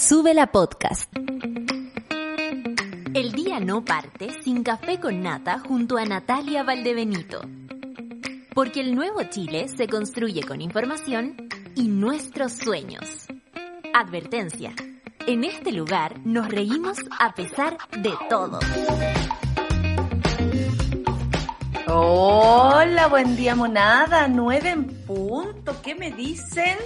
Sube la podcast. El día no parte sin café con nata junto a Natalia Valdebenito. Porque el nuevo Chile se construye con información y nuestros sueños. Advertencia. En este lugar nos reímos a pesar de todo. Hola, buen día monada, nueve en punto. ¿Qué me dicen?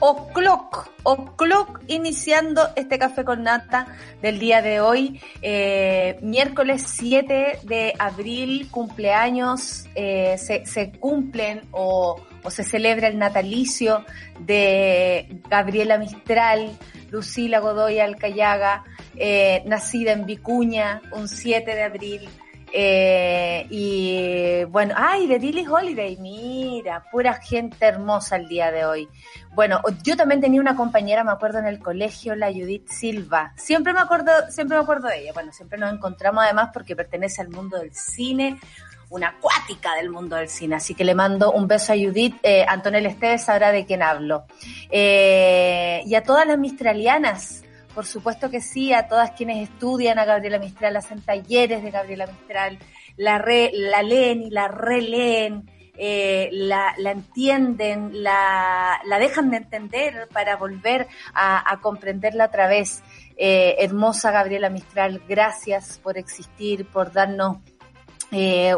O'clock, o'clock iniciando este café con nata del día de hoy, eh, miércoles 7 de abril, cumpleaños, eh, se, se, cumplen o, o, se celebra el natalicio de Gabriela Mistral, Lucila Godoy Alcayaga, eh, nacida en Vicuña, un 7 de abril. Eh, y bueno, ay, de Billie Holiday, mira, pura gente hermosa el día de hoy. Bueno, yo también tenía una compañera, me acuerdo en el colegio, la Judith Silva. Siempre me acuerdo, siempre me acuerdo de ella. Bueno, siempre nos encontramos además porque pertenece al mundo del cine, una acuática del mundo del cine. Así que le mando un beso a Judith. Eh, Antonella Esteves sabrá de quién hablo. Eh, y a todas las mistralianas, por supuesto que sí, a todas quienes estudian a Gabriela Mistral, hacen talleres de Gabriela Mistral, la, re, la leen y la releen, eh, la, entienden, la, dejan de entender para volver a, comprenderla otra vez. Eh, hermosa Gabriela Mistral, gracias por existir, por darnos eh,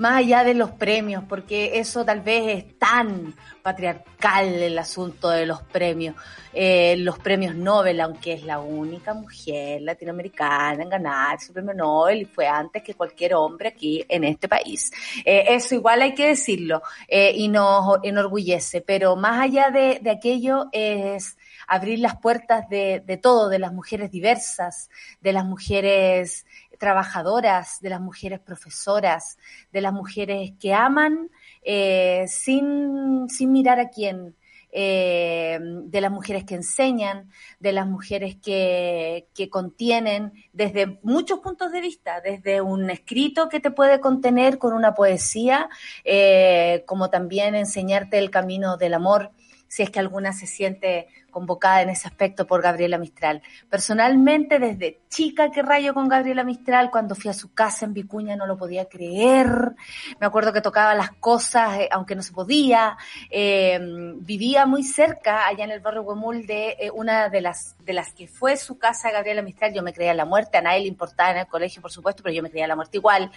más allá de los premios, porque eso tal vez es tan patriarcal el asunto de los premios. Eh, los premios Nobel, aunque es la única mujer latinoamericana en ganar su premio Nobel y fue antes que cualquier hombre aquí en este país. Eh, eso igual hay que decirlo eh, y nos enorgullece, pero más allá de, de aquello es abrir las puertas de, de todo, de las mujeres diversas, de las mujeres trabajadoras, de las mujeres profesoras, de las mujeres que aman eh, sin, sin mirar a quién, eh, de las mujeres que enseñan, de las mujeres que, que contienen desde muchos puntos de vista, desde un escrito que te puede contener con una poesía, eh, como también enseñarte el camino del amor, si es que alguna se siente convocada en ese aspecto por Gabriela Mistral. Personalmente, desde chica que rayo con Gabriela Mistral, cuando fui a su casa en Vicuña no lo podía creer. Me acuerdo que tocaba las cosas, eh, aunque no se podía. Eh, vivía muy cerca, allá en el barrio Huemul, de eh, una de las, de las que fue su casa Gabriela Mistral. Yo me creía la muerte, a nadie importaba en el colegio, por supuesto, pero yo me creía la muerte igual.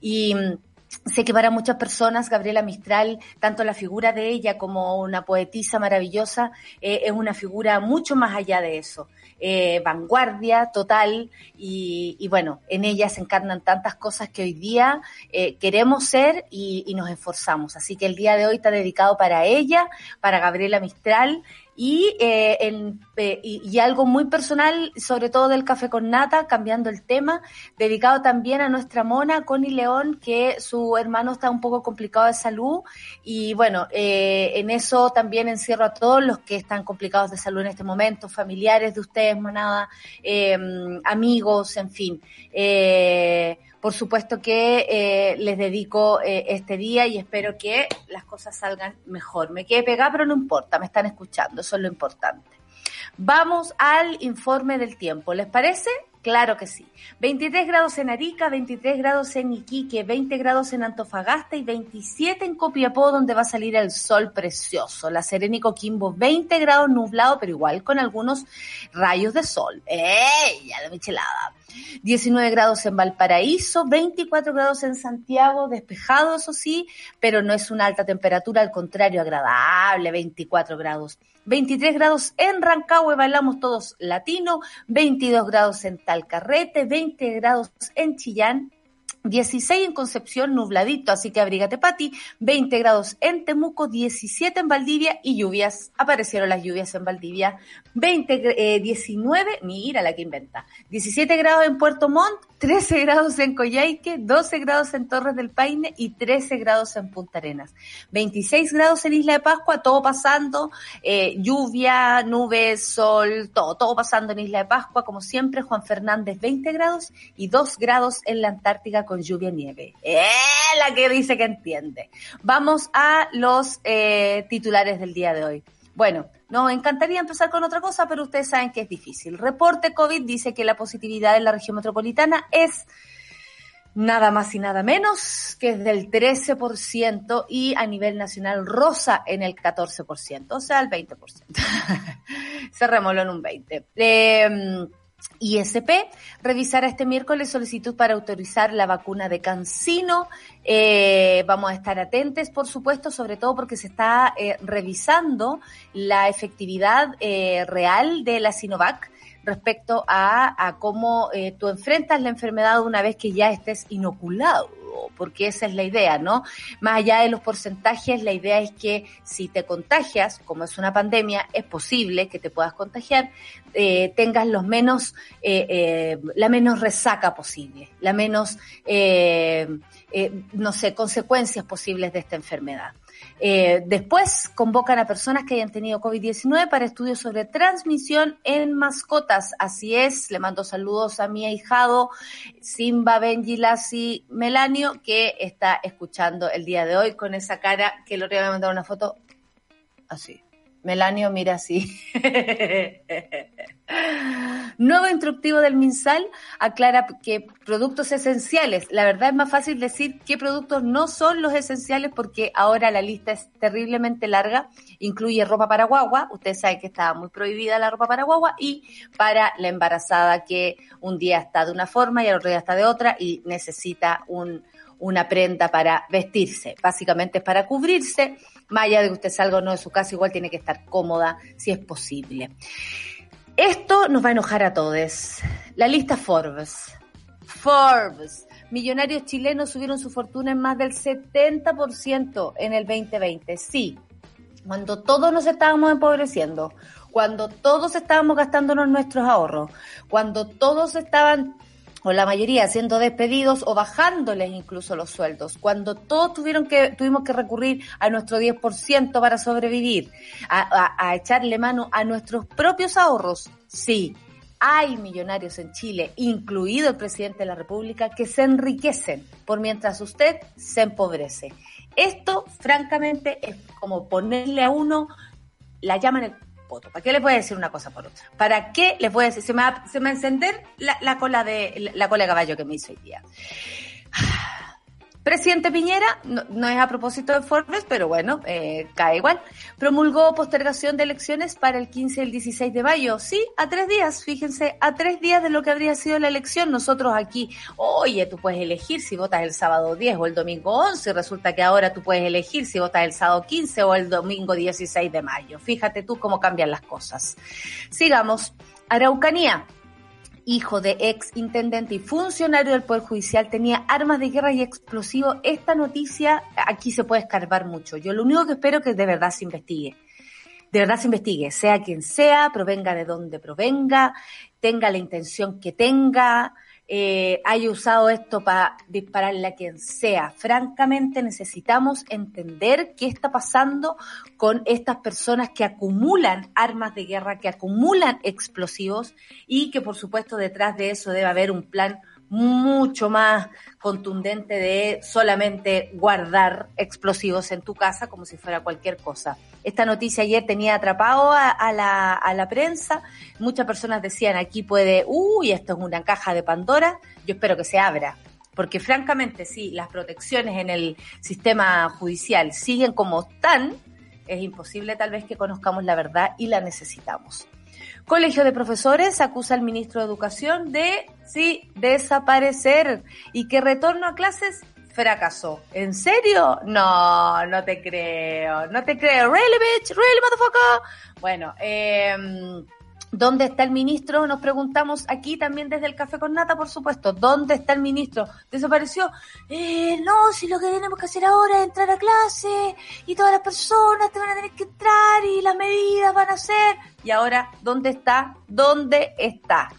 Y Sé que para muchas personas Gabriela Mistral, tanto la figura de ella como una poetisa maravillosa, eh, es una figura mucho más allá de eso. Eh, vanguardia total y, bueno, en ella se encarnan tantas cosas que hoy día eh, queremos ser y, y nos esforzamos. Así que el día de hoy está dedicado para ella, para Gabriela Mistral y, eh, en, eh, y, y, algo muy personal, sobre todo del café con nata, cambiando el tema, dedicado también a nuestra mona, Connie León, que su hermano está un poco complicado de salud y bueno, eh, en eso también encierro a todos los que están complicados de salud en este momento, familiares de ustedes, monada, eh, amigos, en fin. Eh, por supuesto que eh, les dedico eh, este día y espero que las cosas salgan mejor. Me quedé pegada, pero no importa, me están escuchando, eso es lo importante. Vamos al informe del tiempo, ¿les parece? Claro que sí. 23 grados en Arica, 23 grados en Iquique, 20 grados en Antofagasta y 27 en Copiapó, donde va a salir el sol precioso. La Serena y Coquimbo, 20 grados nublado, pero igual con algunos rayos de sol. ¡Ey! Ya la michelada. 19 grados en Valparaíso, 24 grados en Santiago, despejado, eso sí, pero no es una alta temperatura, al contrario, agradable, 24 grados. 23 grados en Rancagua, bailamos todos latino, 22 grados en Talcarrete, 20 grados en Chillán, 16 en Concepción, nubladito, así que abrígate Pati, 20 grados en Temuco, 17 en Valdivia y lluvias, aparecieron las lluvias en Valdivia, 20, eh, 19, mira la que inventa, 17 grados en Puerto Montt, 13 grados en Coyhaique, 12 grados en Torres del Paine y 13 grados en Punta Arenas. 26 grados en Isla de Pascua, todo pasando, eh, lluvia, nubes, sol, todo, todo pasando en Isla de Pascua, como siempre, Juan Fernández 20 grados y 2 grados en la Antártica con lluvia y nieve. ¡Eh! La que dice que entiende. Vamos a los eh, titulares del día de hoy. Bueno, Nos encantaría empezar con otra cosa, pero ustedes saben que es difícil. Reporte COVID dice que la positividad en la región metropolitana es nada más y nada menos que es del 13% y a nivel nacional rosa en el 14%, o sea, el 20%. Cerrémoslo en un 20%. Eh, ISP revisará este miércoles solicitud para autorizar la vacuna de Cancino. Eh, vamos a estar atentos, por supuesto, sobre todo porque se está eh, revisando la efectividad eh, real de la Sinovac respecto a, a cómo eh, tú enfrentas la enfermedad una vez que ya estés inoculado porque esa es la idea, ¿no? Más allá de los porcentajes, la idea es que si te contagias, como es una pandemia, es posible que te puedas contagiar, eh, tengas los menos, eh, eh, la menos resaca posible, la menos, no sé, consecuencias posibles de esta enfermedad. Eh, después convocan a personas que hayan tenido COVID-19 para estudios sobre transmisión en mascotas. Así es, le mando saludos a mi ahijado Simba Benji Lassi Melanio, que está escuchando el día de hoy con esa cara que otro día me mandó una foto así. Melanio mira así. Nuevo instructivo del MinSal aclara que productos esenciales. La verdad es más fácil decir qué productos no son los esenciales porque ahora la lista es terriblemente larga. Incluye ropa para guagua. Ustedes saben que estaba muy prohibida la ropa para guagua y para la embarazada que un día está de una forma y al otro día está de otra y necesita un, una prenda para vestirse. Básicamente es para cubrirse. Más allá de que usted salga o no de su casa, igual tiene que estar cómoda si es posible. Esto nos va a enojar a todos. La lista Forbes. Forbes. Millonarios chilenos subieron su fortuna en más del 70% en el 2020. Sí, cuando todos nos estábamos empobreciendo, cuando todos estábamos gastándonos nuestros ahorros, cuando todos estaban o la mayoría siendo despedidos o bajándoles incluso los sueldos, cuando todos tuvieron que, tuvimos que recurrir a nuestro 10% para sobrevivir, a, echarle mano a nuestros propios ahorros, sí, hay millonarios en Chile, incluido el presidente de la República, que se enriquecen por mientras usted se empobrece. Esto, francamente, es como ponerle a uno la llama en el ¿Para qué les voy a decir una cosa por otra? ¿Para qué les voy a decir? Se me va, se me encender la, la, cola de la cola de caballo que me hizo hoy día. Presidente Piñera, no, es a propósito de Forbes, pero bueno, eh, cae igual, promulgó postergación de elecciones para el 15 y el 16 de mayo. Sí, a tres días, fíjense, a tres días de lo que habría sido la elección. Nosotros aquí, oye, tú puedes elegir si votas el sábado 10 o el domingo 11, y resulta que ahora tú puedes elegir si votas el sábado 15 o el domingo 16 de mayo. Fíjate tú cómo cambian las cosas. Sigamos. Araucanía hijo de ex intendente y funcionario del Poder Judicial, tenía armas de guerra y explosivos. Esta noticia aquí se puede escarbar mucho. Yo lo único que espero es que de verdad se investigue. De verdad se investigue, sea quien sea, provenga de donde provenga, tenga la intención que tenga, eh, haya usado esto para dispararle a quien sea. Francamente necesitamos entender qué está pasando con estas personas que acumulan armas de guerra, que acumulan explosivos y que por supuesto detrás de eso debe haber un plan mucho más contundente de solamente guardar explosivos en tu casa como si fuera cualquier cosa. Esta noticia ayer tenía atrapado a, la, a la prensa. Muchas personas decían aquí puede, uy, esto es una caja de Pandora. Yo espero que se abra. Porque francamente, si las protecciones en el sistema judicial siguen como están, es imposible tal vez que conozcamos la verdad y la necesitamos. Colegio de Profesores acusa al ministro de Educación de, sí, desaparecer y que retorno a clases fracasó. ¿En serio? No, no te creo, no te creo. ¿Really, bitch? ¿Really, motherfucker? Bueno, eh, ¿Dónde está el ministro? Nos preguntamos aquí también desde el Café con Nata, por supuesto. ¿Dónde está el ministro? ¿Desapareció? Eh, no, si lo que tenemos que hacer ahora es entrar a clase y todas las personas te van a tener que entrar y las medidas van a ser. Y ahora, ¿dónde está? ¿Dónde está?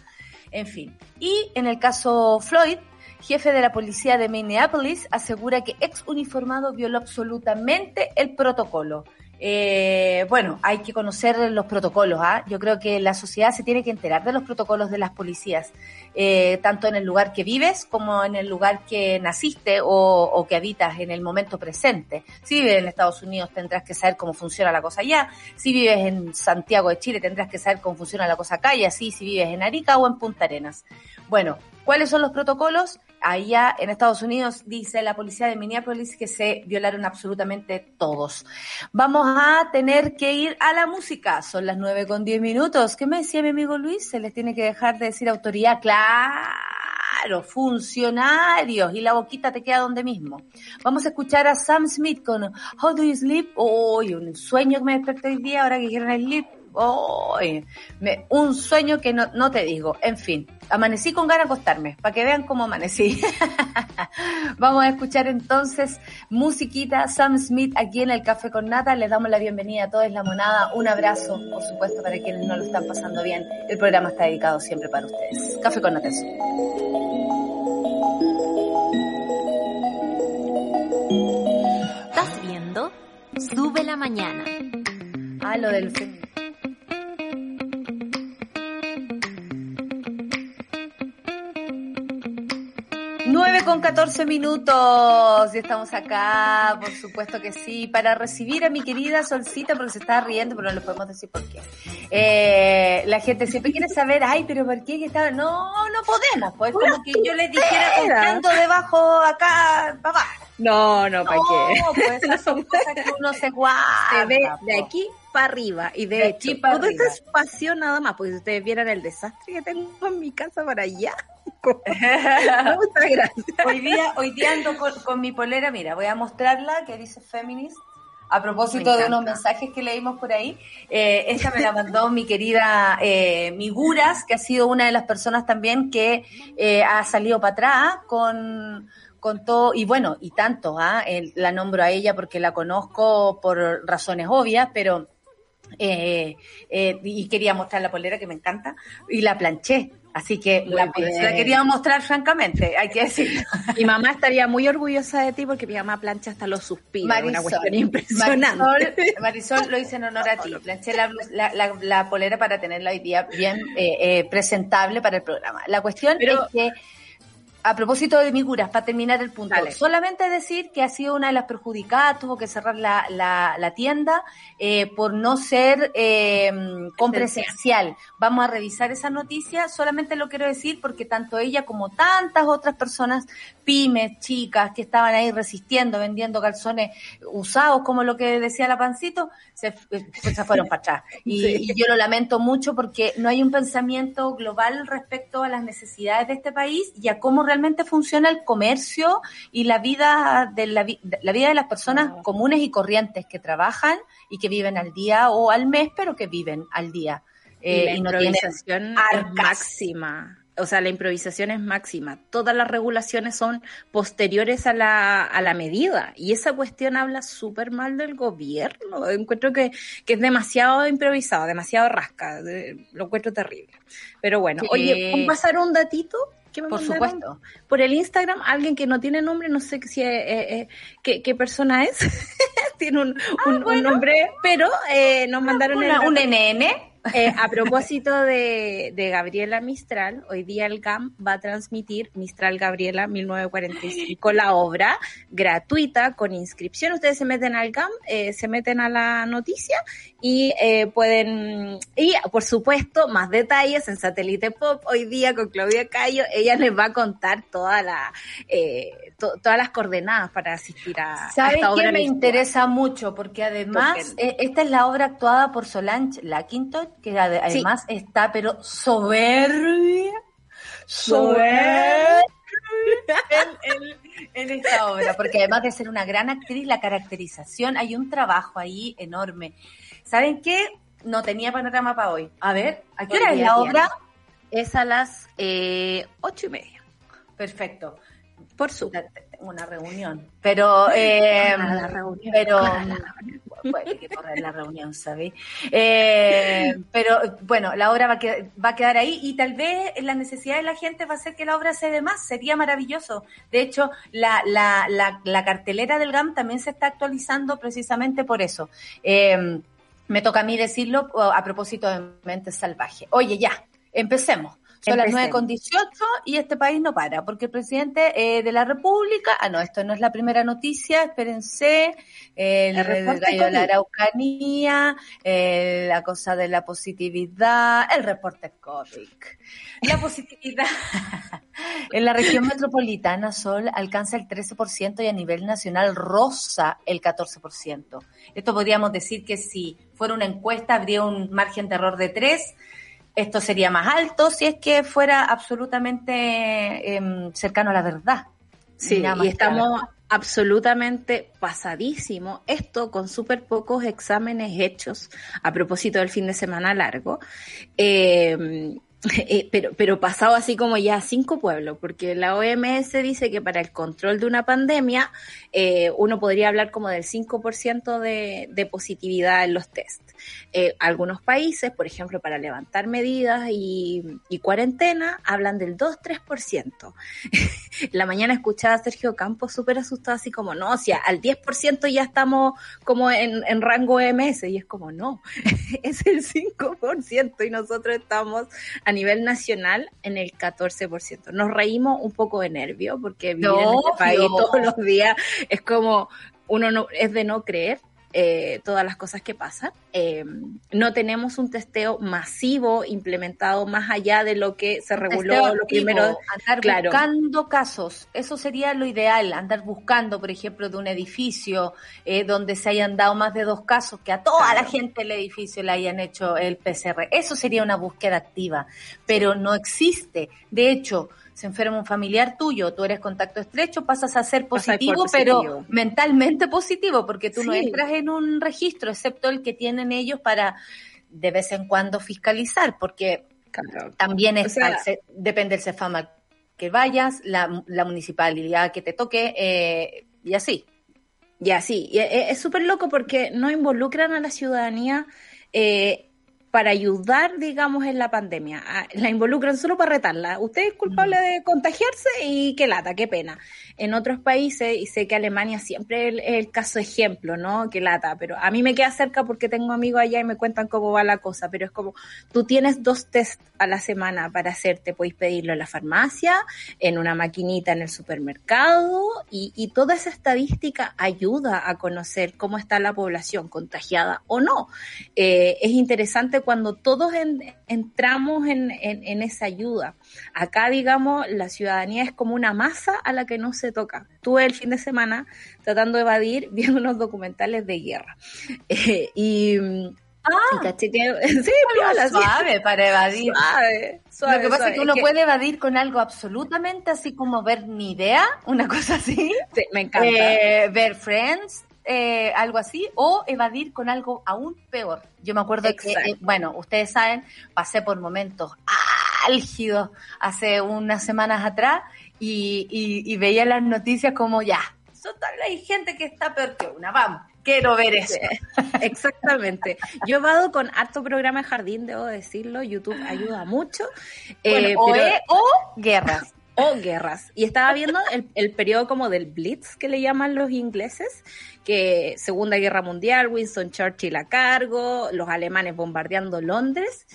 En fin. Y en el caso Floyd, jefe de la policía de Minneapolis, asegura que ex uniformado violó absolutamente el protocolo eh, bueno, hay que conocer los protocolos. ¿ah? Yo creo que la sociedad se tiene que enterar de los protocolos de las policías, eh, tanto en el lugar que vives como en el lugar que naciste o, o, que habitas en el momento presente. Si vives en Estados Unidos tendrás que saber cómo funciona la cosa allá. Si vives en Santiago de Chile tendrás que saber cómo funciona la cosa acá y así si vives en Arica o en Punta Arenas. Bueno, ¿cuáles son los protocolos? Allá en Estados Unidos dice la policía de Minneapolis que se violaron absolutamente todos. Vamos a tener que ir a la música. Son las nueve con diez minutos. ¿Qué me decía mi amigo Luis? Se les tiene que dejar de decir autoridad. Claro, funcionarios. Y la boquita te queda donde mismo. Vamos a escuchar a Sam Smith con How Do You Sleep? Uy, un sueño que me desperté hoy día ahora que el sleep Oh, me, un sueño que no, no te digo. En fin, amanecí con ganas de acostarme, para que vean cómo amanecí. Vamos a escuchar entonces musiquita Sam Smith aquí en el Café con Nata. Les damos la bienvenida a todos la monada. Un abrazo, por supuesto, para quienes no lo están pasando bien. El programa está dedicado siempre para ustedes. Café con Nata. Estás viendo Sube la Mañana. Ah, lo del 9 con 14 minutos y estamos acá, por supuesto que sí, para recibir a mi querida Solcita porque se está riendo, pero no le podemos decir por qué. Eh, la gente siempre quiere saber, ay, pero ¿por qué estaba? No, no podemos, pues como que yo les dijera comprando debajo acá, papá. No, no, ¿para qué? No, pues esas son cosas que uno se guarda. Se ve de aquí para arriba y de, De hecho, todo este espacio nada más, porque si ustedes vieran el desastre que tengo en mi casa para allá. Muchas gracias. Hoy día, hoy día ando con, con mi polera, mira, voy a mostrarla que dice Feminist. A propósito Me de unos mensajes que leímos por ahí, eh, esta me la mandó mi querida eh, Miguras, que ha sido una de las personas también que eh, ha salido para atrás con, con todo, y bueno, y tanto, ¿ah? El- la nombro a ella porque la conozco por razones obvias, pero eh, eh, y quería mostrar la polera que me encanta, y la planché. Así que Muy la, bien. la quería mostrar francamente, hay que decirlo. Mi mamá estaría muy orgullosa de ti porque mi mamá plancha hasta los suspiros. una Marisol, cuestión impresionante. Marisol, Marisol lo hice en honor a ti. Planché la, la, la- la polera para tenerla hoy día bien eh, eh, presentable para el programa. La cuestión Pero- es que, a propósito de Miguras, para terminar el punto, Dale. solamente decir que ha sido una de las perjudicadas, tuvo que cerrar la, la, la tienda eh, por no ser eh, con Presencial. Vamos a revisar esa noticia, solamente lo quiero decir porque tanto ella como tantas otras personas, pymes, chicas, que estaban ahí resistiendo, vendiendo calzones usados, como lo que decía la Pancito, se, eh, se fueron para atrás. Y, Sí. y yo lo lamento mucho porque no hay un pensamiento global respecto a las necesidades de este país y a cómo realmente funciona el comercio y la vida de la, la vida de las personas No. comunes y corrientes que trabajan y que viven al día o al mes, pero que viven al día. Eh, la y no improvisación es máxima. O sea, la improvisación es máxima. Todas las regulaciones son posteriores a la, a la medida. Y esa cuestión habla súper mal del gobierno. Encuentro que, que es demasiado improvisado, demasiado rasca. lo encuentro terrible. Pero bueno, Sí. oye, ¿puedo pasar un datito? Que me Por mandaron? supuesto. Por el Instagram, alguien que no tiene nombre, no sé si eh, eh, qué, qué persona es. tiene un, un- un nombre, pero eh, nos mandaron Una- un NN. Eh, a propósito de, de Gabriela Mistral, hoy día el GAM va a transmitir Mistral Gabriela 1945, la obra gratuita con inscripción. Ustedes se meten al GAM, eh, se meten a la noticia y eh, pueden, y por supuesto, más detalles en Satélite Pop hoy día con Claudia Cayo. Ella les va a contar toda la, eh, to- todas las coordenadas para asistir a, a ¿Sabes esta obra. qué me interesa mucho? Porque además, ¿Por eh, esta es la obra actuada por Solange Lackintosh, que Sí. además está, pero soberbia, soberbia en, en- en esta obra. Porque además de ser una gran actriz, la caracterización, hay un trabajo ahí enorme. ¿Saben qué? No tenía panorama para hoy. A ver, ¿a qué hora es la obra? Es a las eh, ocho y media, Perfecto. por su Tengo una reunión. Pero, eh, reunión. pero, reunión. puede que correr la reunión, ¿sabes? Eh, pero bueno, la obra va a, quedar, va a quedar ahí y tal vez la necesidad de la gente va a hacer que la obra se dé más, sería maravilloso. De hecho, la, la, la, la cartelera del GAM también se está actualizando precisamente por eso. Eh, me toca a mí decirlo a propósito de Mente Salvaje. Oye, ya, empecemos. Son las nueve con 18 y este país no para, porque el presidente eh, de la República, ah no, esto no es la primera noticia, espérense, el, el gallo de la Araucanía, eh, la cosa de la positividad, el reporte COVID. La positividad en la región metropolitana Sol alcanza el 13% y a nivel nacional rosa el 14%. Esto podríamos decir que si fuera una encuesta habría un margen de error de 3 esto sería más alto si es que fuera absolutamente eh, cercano a la verdad. Sí, y estamos absolutamente pasadísimo. Esto con súper pocos exámenes hechos a propósito del fin de semana largo. Eh, eh, pero, pero pasado así como ya a cinco pueblos, porque la OMS dice que para el control de una pandemia eh, uno podría hablar como del 5% de, de positividad en los test. Eh, algunos países, por ejemplo, para levantar medidas y, y cuarentena, hablan del 2-3%. la mañana escuchaba a Sergio Campos súper asustado, así como, no, o sea, al 10% ya estamos como en, en rango OMS, y es como, no, es el 5% y nosotros estamos a nivel nacional en el 14%. Nos reímos un poco de nervio porque vivir no, en este país no. todos los días es como uno no, es de no creer, eh, todas las cosas que pasan. Eh, no tenemos un testeo masivo implementado más allá de lo que se reguló lo primero. Andar claro. buscando casos, eso sería lo ideal, andar buscando, por ejemplo, de un edificio eh, donde se hayan dado más de dos casos, que a toda claro. la gente del edificio le hayan hecho el PCR. Eso sería una búsqueda activa, pero no existe. De hecho, se enferma un familiar tuyo, tú eres contacto estrecho, pasas a ser positivo, positivo. pero mentalmente positivo, porque tú sí. no entras en un registro, excepto el que tienen ellos para de vez en cuando fiscalizar, porque claro. también es, o sea, depende del CEFAMA que vayas, la, la municipalidad que te toque, eh, y así. Y así, y es súper loco porque no involucran a la ciudadanía eh, para ayudar, digamos, en la pandemia. Ah, la involucran solo para retarla. Usted es culpable de contagiarse y qué lata, qué pena. En otros países, y sé que Alemania siempre es el, el, caso ejemplo, ¿no? Qué lata, pero a mí me queda cerca porque tengo amigos allá y me cuentan cómo va la cosa, pero es como, tú tienes dos test a la semana para hacerte, podéis pedirlo en la farmacia, en una maquinita en el supermercado, y, y toda esa estadística ayuda a conocer cómo está la población contagiada o no. Eh, es interesante cuando todos en, entramos en, en, en, esa ayuda. Acá, digamos, la ciudadanía es como una masa a la que no se toca. Tuve el fin de semana tratando de evadir viendo unos documentales de guerra. Eh, y Ah, caché que, sí, piola, suave sí. para evadir. Suave, suave, Lo que pasa suave. es que uno es que... puede evadir con algo absolutamente así como ver ni idea, una cosa así. Sí, me encanta. Eh, ver Friends, eh, algo así, o evadir con algo aún peor. Yo me acuerdo Exacto. que, eh, bueno, ustedes saben, pasé por momentos álgidos hace unas semanas atrás y, y, y veía las noticias como ya, hay gente que está peor que una, vamos. Quiero ver eso. Exactamente. Yo he vado con harto programa de jardín, debo decirlo. YouTube ayuda mucho. Bueno, eh, o, pero... e, o guerras o guerras. Y estaba viendo el, el, periodo como del Blitz que le llaman los ingleses, que Segunda Guerra Mundial, Winston Churchill a cargo, los alemanes bombardeando Londres.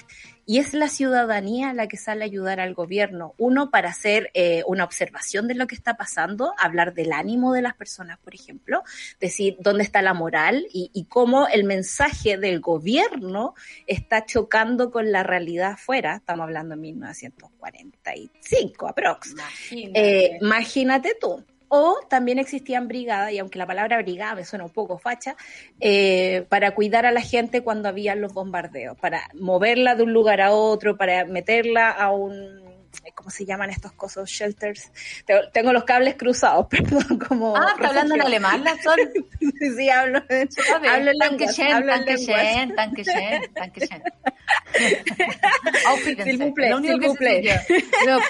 Y es la ciudadanía la que sale a ayudar al gobierno. Uno, para hacer eh, una observación de lo que está pasando, hablar del ánimo de las personas, por ejemplo, decir dónde está la moral y, y cómo el mensaje del gobierno está chocando con la realidad afuera. Estamos hablando de 1945, aprox. Imagínate, eh, imagínate tú o también existían brigadas, y aunque la palabra brigada me suena un poco facha, eh, para cuidar a la gente cuando había los bombardeos, para moverla de un lugar a otro, para meterla a un, ¿cómo se llaman estos cosas? Shelters. Tengo los cables cruzados, perdón, como... Ah, ¿está hablando en alemán la Sol? sí, hablo, hablo en. Dankeschön, Dankeschön, Dankeschön. Plaît, s'il vous plaît.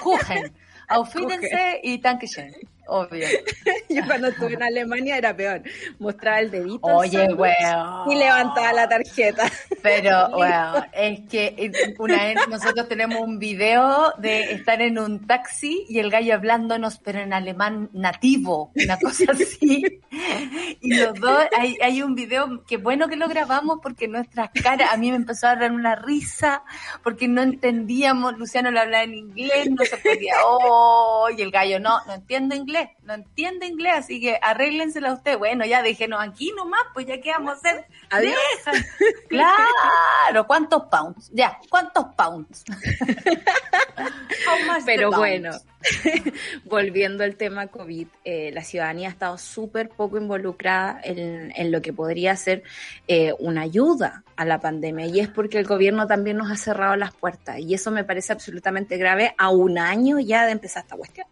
Kuchen. Aufídense y Dankeschön. Obvio. Yo cuando estuve en Alemania era peor. Mostraba el dedito. Oye, weón. Y levantaba la tarjeta. Pero, weón, es que una vez nosotros tenemos un video de estar en un taxi y el gallo hablándonos, pero en alemán nativo, una cosa así. Y los dos, hay, hay un video que bueno que lo grabamos porque nuestras caras, a mí me empezó a dar una risa, porque no entendíamos, Luciano le hablaba en inglés, no se podía, oh, y el gallo, no, no entiendo inglés, no entiende inglés, así que arréglensela usted. Bueno, ya déjenos aquí nomás, pues ya que vamos a hacer. Adiós. Claro, ¿cuántos pounds? Ya, ¿cuántos pounds? Pero bueno, volviendo al tema COVID, eh, la ciudadanía ha estado súper poco involucrada en, en, lo que podría ser eh, una ayuda a la pandemia y es porque el gobierno también nos ha cerrado las puertas y eso me parece absolutamente grave a un año ya de empezar esta cuestión.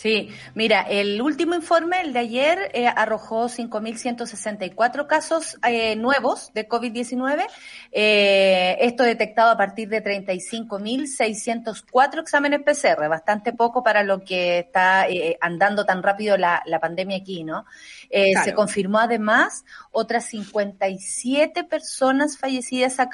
Sí, mira, el último informe, el de ayer, eh, arrojó 5.164 casos eh, nuevos de COVID-19, eh, esto detectado a partir de 35.604 exámenes PCR, bastante poco para lo que está eh, andando tan rápido la, pandemia aquí, ¿no? Eh, se confirmó además otras 57 personas fallecidas a,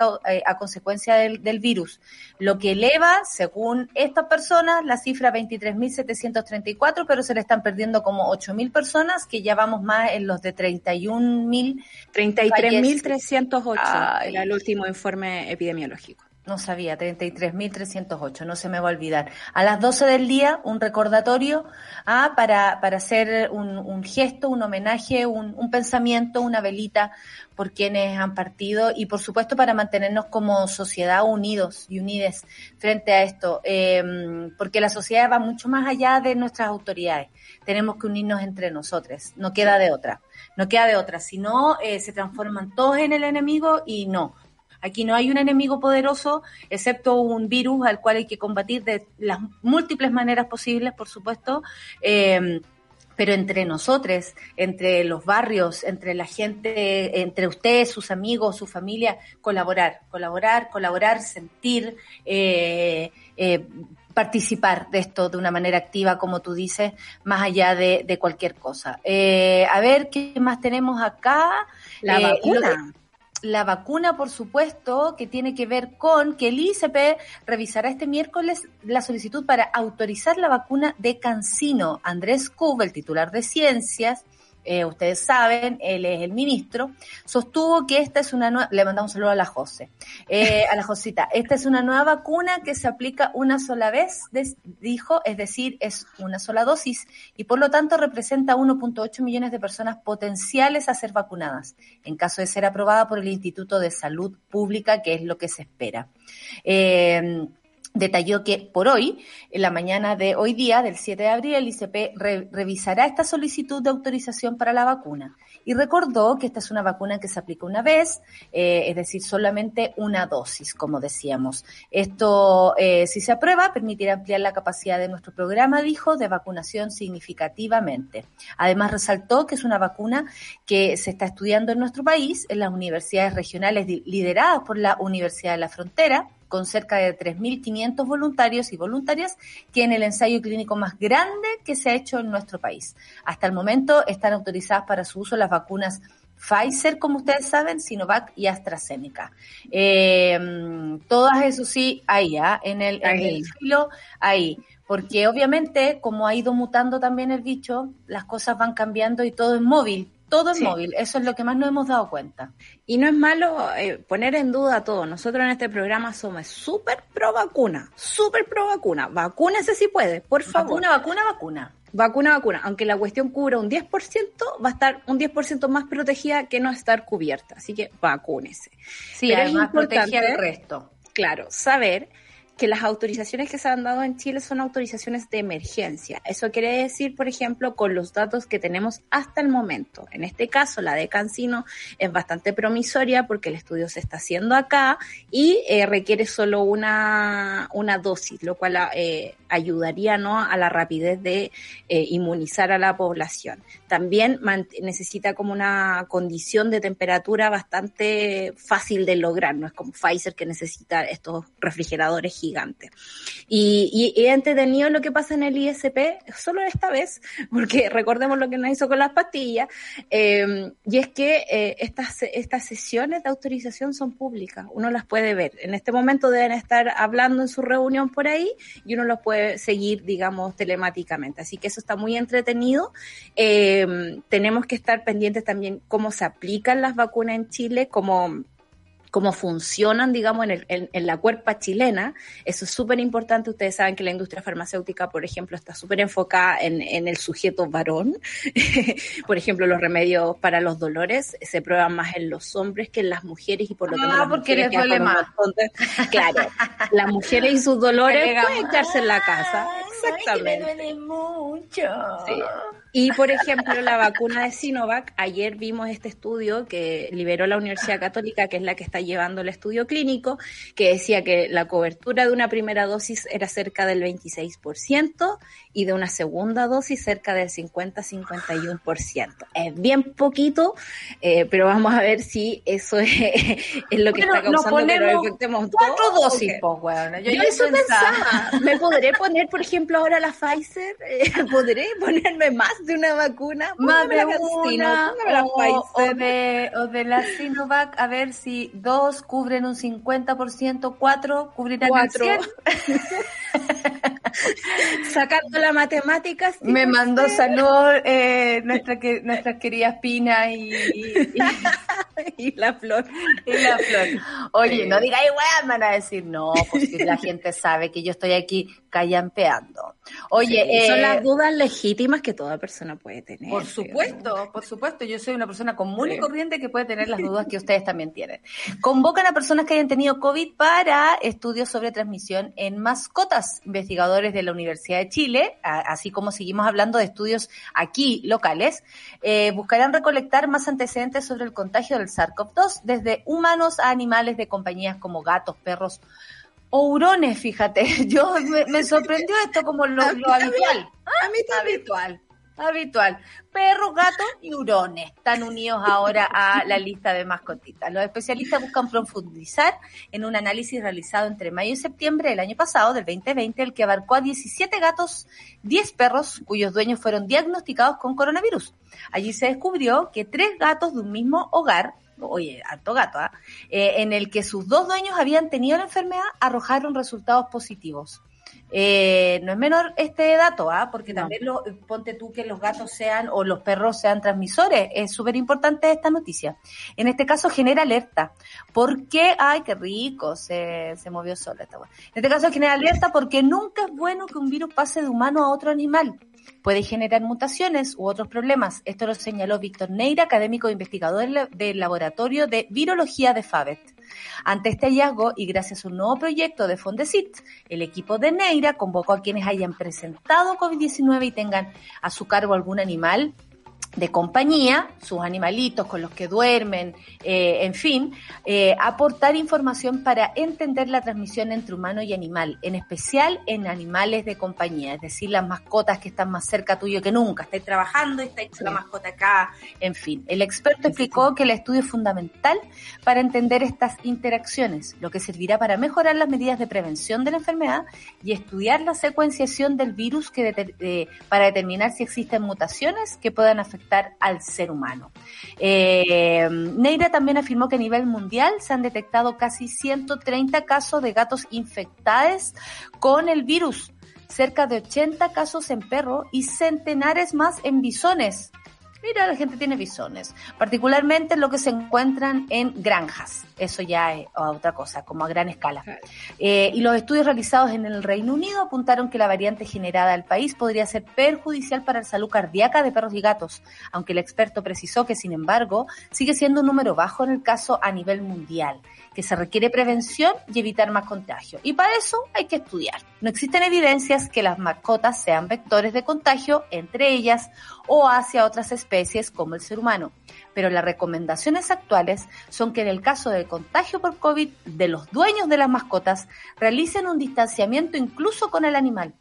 a consecuencia del, del, virus, lo que eleva, según estas personas, la cifra 23.734 34, pero se le están perdiendo como 8.000 personas, que ya vamos más en los de 31.000. 33.308 era el último informe epidemiológico. No sabía, 33.308, no se me va a olvidar. A las 12 del día, un recordatorio ah, para, para hacer un, un gesto, un homenaje, un, un, pensamiento, una velita por quienes han partido y, por supuesto, para mantenernos como sociedad unidos y unides frente a esto, eh, porque la sociedad va mucho más allá de nuestras autoridades. Tenemos que unirnos entre nosotros, no queda de otra, no queda de otra. Si no, eh, se transforman todos en el enemigo y no Aquí no hay un enemigo poderoso, excepto un virus al cual hay que combatir de las múltiples maneras posibles, por supuesto. Eh, pero entre nosotros, entre los barrios, entre la gente, entre ustedes, sus amigos, su familia, colaborar, colaborar, colaborar, sentir, eh, eh, participar de esto de una manera activa, como tú dices, más allá de, de cualquier cosa. Eh, a ver, ¿qué más tenemos acá? La vacuna la vacuna, por supuesto, que tiene que ver con que el ICP revisará este miércoles la solicitud para autorizar la vacuna de Cancino. Andrés Cub, el titular de Ciencias, eh, ustedes saben, él es el ministro, sostuvo que esta es una nueva, le mandamos un saludo a la José, eh, a la Josita, esta es una nueva vacuna que se aplica una sola vez, dijo, es decir, es una sola dosis y por lo tanto representa 1.8 millones de personas potenciales a ser vacunadas, en caso de ser aprobada por el Instituto de Salud Pública, que es lo que se espera. Eh, detalló que por hoy, en la mañana de hoy día, del 7 de abril, el ICP re revisará esta solicitud de autorización para la vacuna. Y recordó que esta es una vacuna que se aplica una vez, eh, es decir, solamente una dosis, como decíamos. Esto, eh, si se aprueba, permitirá ampliar la capacidad de nuestro programa, dijo, de vacunación significativamente. Además, resaltó que es una vacuna que se está estudiando en nuestro país, en las universidades regionales lideradas por la Universidad de la Frontera, con cerca de 3.500 voluntarios y voluntarias, que en el ensayo clínico más grande que se ha hecho en nuestro país. Hasta el momento están autorizadas para su uso las vacunas Pfizer, como ustedes saben, Sinovac y AstraZeneca. Eh, todas eso sí, ahí, ¿ah? en el, en el filo, ahí. Porque obviamente, como ha ido mutando también el bicho, las cosas van cambiando y todo es móvil. Todo es sí. móvil, eso es lo que más nos hemos dado cuenta. Y no es malo eh, poner en duda todo. Nosotros en este programa somos súper pro vacuna, súper pro vacuna. Vacúnese si puede, por favor. Vacuna, vacuna, vacuna. Vacuna, vacuna. Aunque la cuestión cubra un 10%, va a estar un 10% más protegida que no estar cubierta. Así que vacúnese. Sí, Pero además protegida el resto. Claro, saber que las autorizaciones que se han dado en Chile son autorizaciones de emergencia. Eso quiere decir, por ejemplo, con los datos que tenemos hasta el momento. En este caso, la de Cancino es bastante promisoria porque el estudio se está haciendo acá y eh, requiere solo una, una dosis, lo cual eh, ayudaría ¿no? a la rapidez de eh, inmunizar a la población. También necesita como una condición de temperatura bastante fácil de lograr, no es como Pfizer que necesita estos refrigeradores gigante. Y, y, entretenido lo que pasa en el ISP, solo esta vez, porque recordemos lo que nos hizo con las pastillas, eh, y es que eh, estas, estas sesiones de autorización son públicas, uno las puede ver. En este momento deben estar hablando en su reunión por ahí y uno los puede seguir, digamos, telemáticamente. Así que eso está muy entretenido. Eh, tenemos que estar pendientes también cómo se aplican las vacunas en Chile, cómo cómo funcionan, digamos, en, el, en, la cuerpa chilena. Eso es súper importante. Ustedes saben que la industria farmacéutica, por ejemplo, está súper enfocada en, en, el sujeto varón. por ejemplo, los remedios para los dolores se prueban más en los hombres que en las mujeres y por lo tanto... Ah, porque les duele más. Claro, las mujeres y sus dolores pueden quedarse en la casa. Exactamente. me duele mucho. Sí. Y, por ejemplo, la vacuna de Sinovac, ayer vimos este estudio que liberó la Universidad Católica, que es la que está llevando el estudio clínico, que decía que la cobertura de una primera dosis era cerca del 26% y de una segunda dosis cerca del 50-51%. Es bien poquito, eh, pero vamos a ver si eso es, es lo que está causando que nos cuatro dosis, pues, bueno. Yo, eso pensaba. ¿Me podré poner, por ejemplo, ahora la Pfizer? ¿Podré ponerme más de una vacuna? Más de una, o, o, de, o de la Sinovac, a ver si dos cubren un 50%, cuatro cubrirán cuatro. el 100%. Sacando la matemática. Me mandó salud eh, nuestra, que, nuestras queridas Pina y, y, la flor. Y la flor. Oye, no digáis weá, van a decir, no, pues si la gente sabe que yo estoy aquí callampeando. Oye, son las eh, dudas legítimas que toda persona puede tener. Por supuesto, por supuesto. Yo soy una persona común y corriente que puede tener las dudas que ustedes también tienen. Convocan a personas que hayan tenido COVID para estudios sobre transmisión en mascotas. Investigadores de la Universidad de Chile, así como seguimos hablando de estudios aquí locales, eh, buscarán recolectar más antecedentes sobre el contagio del SARS-CoV-2 desde humanos a animales de compañías como gatos, perros o hurones, fíjate. Yo me, sorprendió esto como lo, habitual. A mí también. Habitual habitual. Perros, gatos y hurones están unidos ahora a la lista de mascotitas. Los especialistas buscan profundizar en un análisis realizado entre mayo y septiembre del año pasado, del 2020, el que abarcó a 17 gatos, 10 perros, cuyos dueños fueron diagnosticados con coronavirus. Allí se descubrió que tres gatos de un mismo hogar oye, harto gato, ¿ah? eh, en el que sus dos dueños habían tenido la enfermedad, arrojaron resultados positivos. Eh, no es menor este dato, ¿ah? porque también lo, ponte tú que los gatos sean o los perros sean transmisores. Es súper importante esta noticia. En este caso genera alerta. porque Ay, qué rico, se, se movió sola esta En este caso genera alerta porque nunca es bueno que un virus pase de humano a otro animal puede generar mutaciones u otros problemas. Esto lo señaló Víctor Neira, académico e investigador del laboratorio de virología de FABET. Ante este hallazgo y gracias a un nuevo proyecto de Fondesit, el equipo de Neira convocó a quienes hayan presentado COVID-19 y tengan a su cargo algún animal de compañía, sus animalitos con los que duermen, eh, en fin, eh, aportar información para entender la transmisión entre humano y animal, en especial en animales de compañía, es decir, las mascotas que están más cerca tuyo que nunca, estáis trabajando y estáis la mascota acá, en fin. El experto explicó que el estudio es fundamental para entender estas interacciones, lo que servirá para mejorar las medidas de prevención de la enfermedad y estudiar la secuenciación del virus que eh, para determinar si existen mutaciones que puedan afectar al ser humano. Eh, Neira también afirmó que a nivel mundial se han detectado casi 130 casos de gatos infectados con el virus, cerca de 80 casos en perros y centenares más en bisones. Mira, la gente tiene bisones, particularmente lo que se encuentran en granjas. Eso ya es otra cosa, como a gran escala. Eh, y los estudios realizados en el Reino Unido apuntaron que la variante generada al país podría ser perjudicial para la salud cardíaca de perros y gatos, aunque el experto precisó que, sin embargo, sigue siendo un número bajo en el caso a nivel mundial que se requiere prevención y evitar más contagio. Y para eso hay que estudiar. No existen evidencias que las mascotas sean vectores de contagio entre ellas o hacia otras especies como el ser humano. Pero las recomendaciones actuales son que en el caso del contagio por COVID de los dueños de las mascotas realicen un distanciamiento incluso con el animal.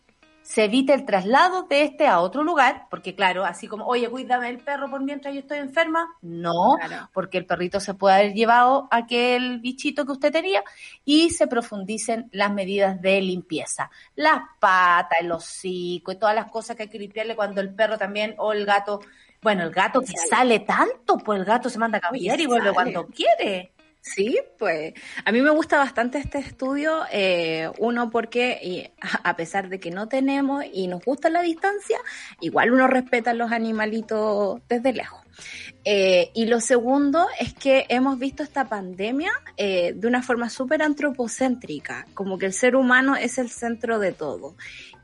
Se evite el traslado de este a otro lugar, porque claro, así como, oye, cuídame el perro por mientras yo estoy enferma, no, porque el perrito se puede haber llevado aquel bichito que usted tenía y se profundicen las medidas de limpieza, las patas, el hocico y todas las cosas que hay que limpiarle cuando el perro también o el gato, bueno, el gato que sale tanto, pues el gato se manda a cambiar y vuelve cuando quiere. Sí, pues a mí me gusta bastante este estudio, eh, uno porque a pesar de que no tenemos y nos gusta la distancia, igual uno respeta a los animalitos desde lejos. Eh, y lo segundo es que hemos visto esta pandemia eh, de una forma súper antropocéntrica, como que el ser humano es el centro de todo.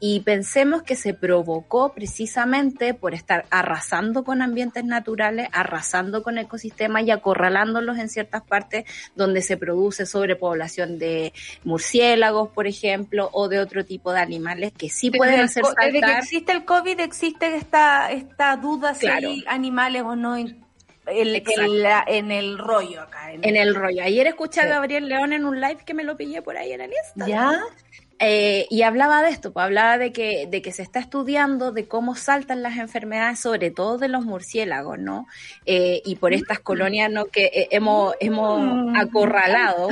Y pensemos que se provocó precisamente por estar arrasando con ambientes naturales, arrasando con ecosistemas y acorralándolos en ciertas partes donde se produce sobrepoblación de murciélagos, por ejemplo, o de otro tipo de animales que sí pueden hacer saltar. Desde que existe el COVID existe esta, esta duda si hay animales o no en el rollo acá. En, el, rollo. Ayer escuché a Gabriel León en un live que me lo pillé por ahí en el Instagram. ¿Ya? Eh, y hablaba de esto, pues hablaba de que, de que se está estudiando de cómo saltan las enfermedades, sobre todo de los murciélagos, ¿no? Eh, y por estas mm. colonias ¿no? que eh, hemos, hemos mm. acorralado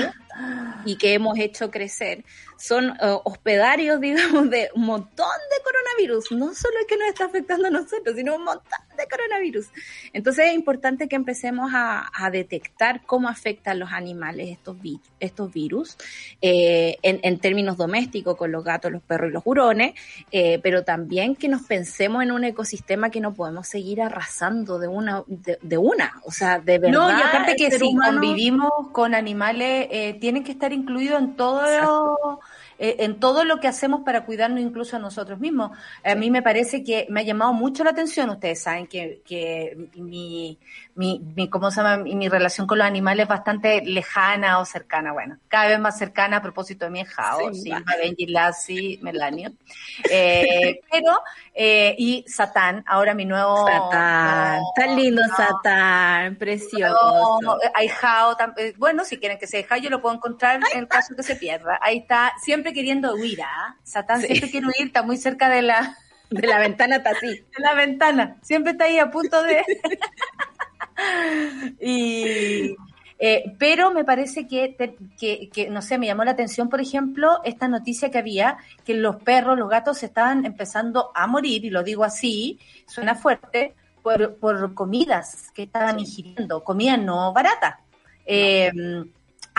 y que hemos hecho crecer son eh, hospedarios, digamos, de un montón de coronavirus. No solo es que nos está afectando a nosotros, sino un montón de coronavirus. Entonces es importante que empecemos a, detectar cómo afectan los animales estos, estos virus eh, en, términos domésticos con los gatos, los perros y los hurones, eh, pero también que nos pensemos en un ecosistema que no podemos seguir arrasando de una, de, una. O sea, de verdad. No, y aparte que si convivimos con animales, tienen que estar incluidos en todo eh, en todo lo que hacemos para cuidarnos incluso a nosotros mismos. A mí me parece que me ha llamado mucho la atención, ustedes saben que, que mi, mi, mi, ¿cómo se llama? Mi, relación con los animales es bastante lejana o cercana, bueno, cada vez más cercana a propósito de mi hijao, sí, Benji, Lassie, Melanio. Eh, pero, eh, y Satán, ahora mi nuevo... Satán, tan lindo Satán, precioso. No, ahijao, bueno, si quieren que se deje, yo lo puedo encontrar en caso que se pierda. Ahí está, siempre queriendo huir, ¿ah? Satán siempre quiere huir, está muy cerca de la... De la ventana está así. De la ventana, siempre está ahí a punto de... y... Eh, pero me parece que, que, que, no sé, me llamó la atención, por ejemplo, esta noticia que había, que los perros, los gatos estaban empezando a morir, y lo digo así, suena fuerte, por, por comidas que estaban ingiriendo, comida no barata. Eh,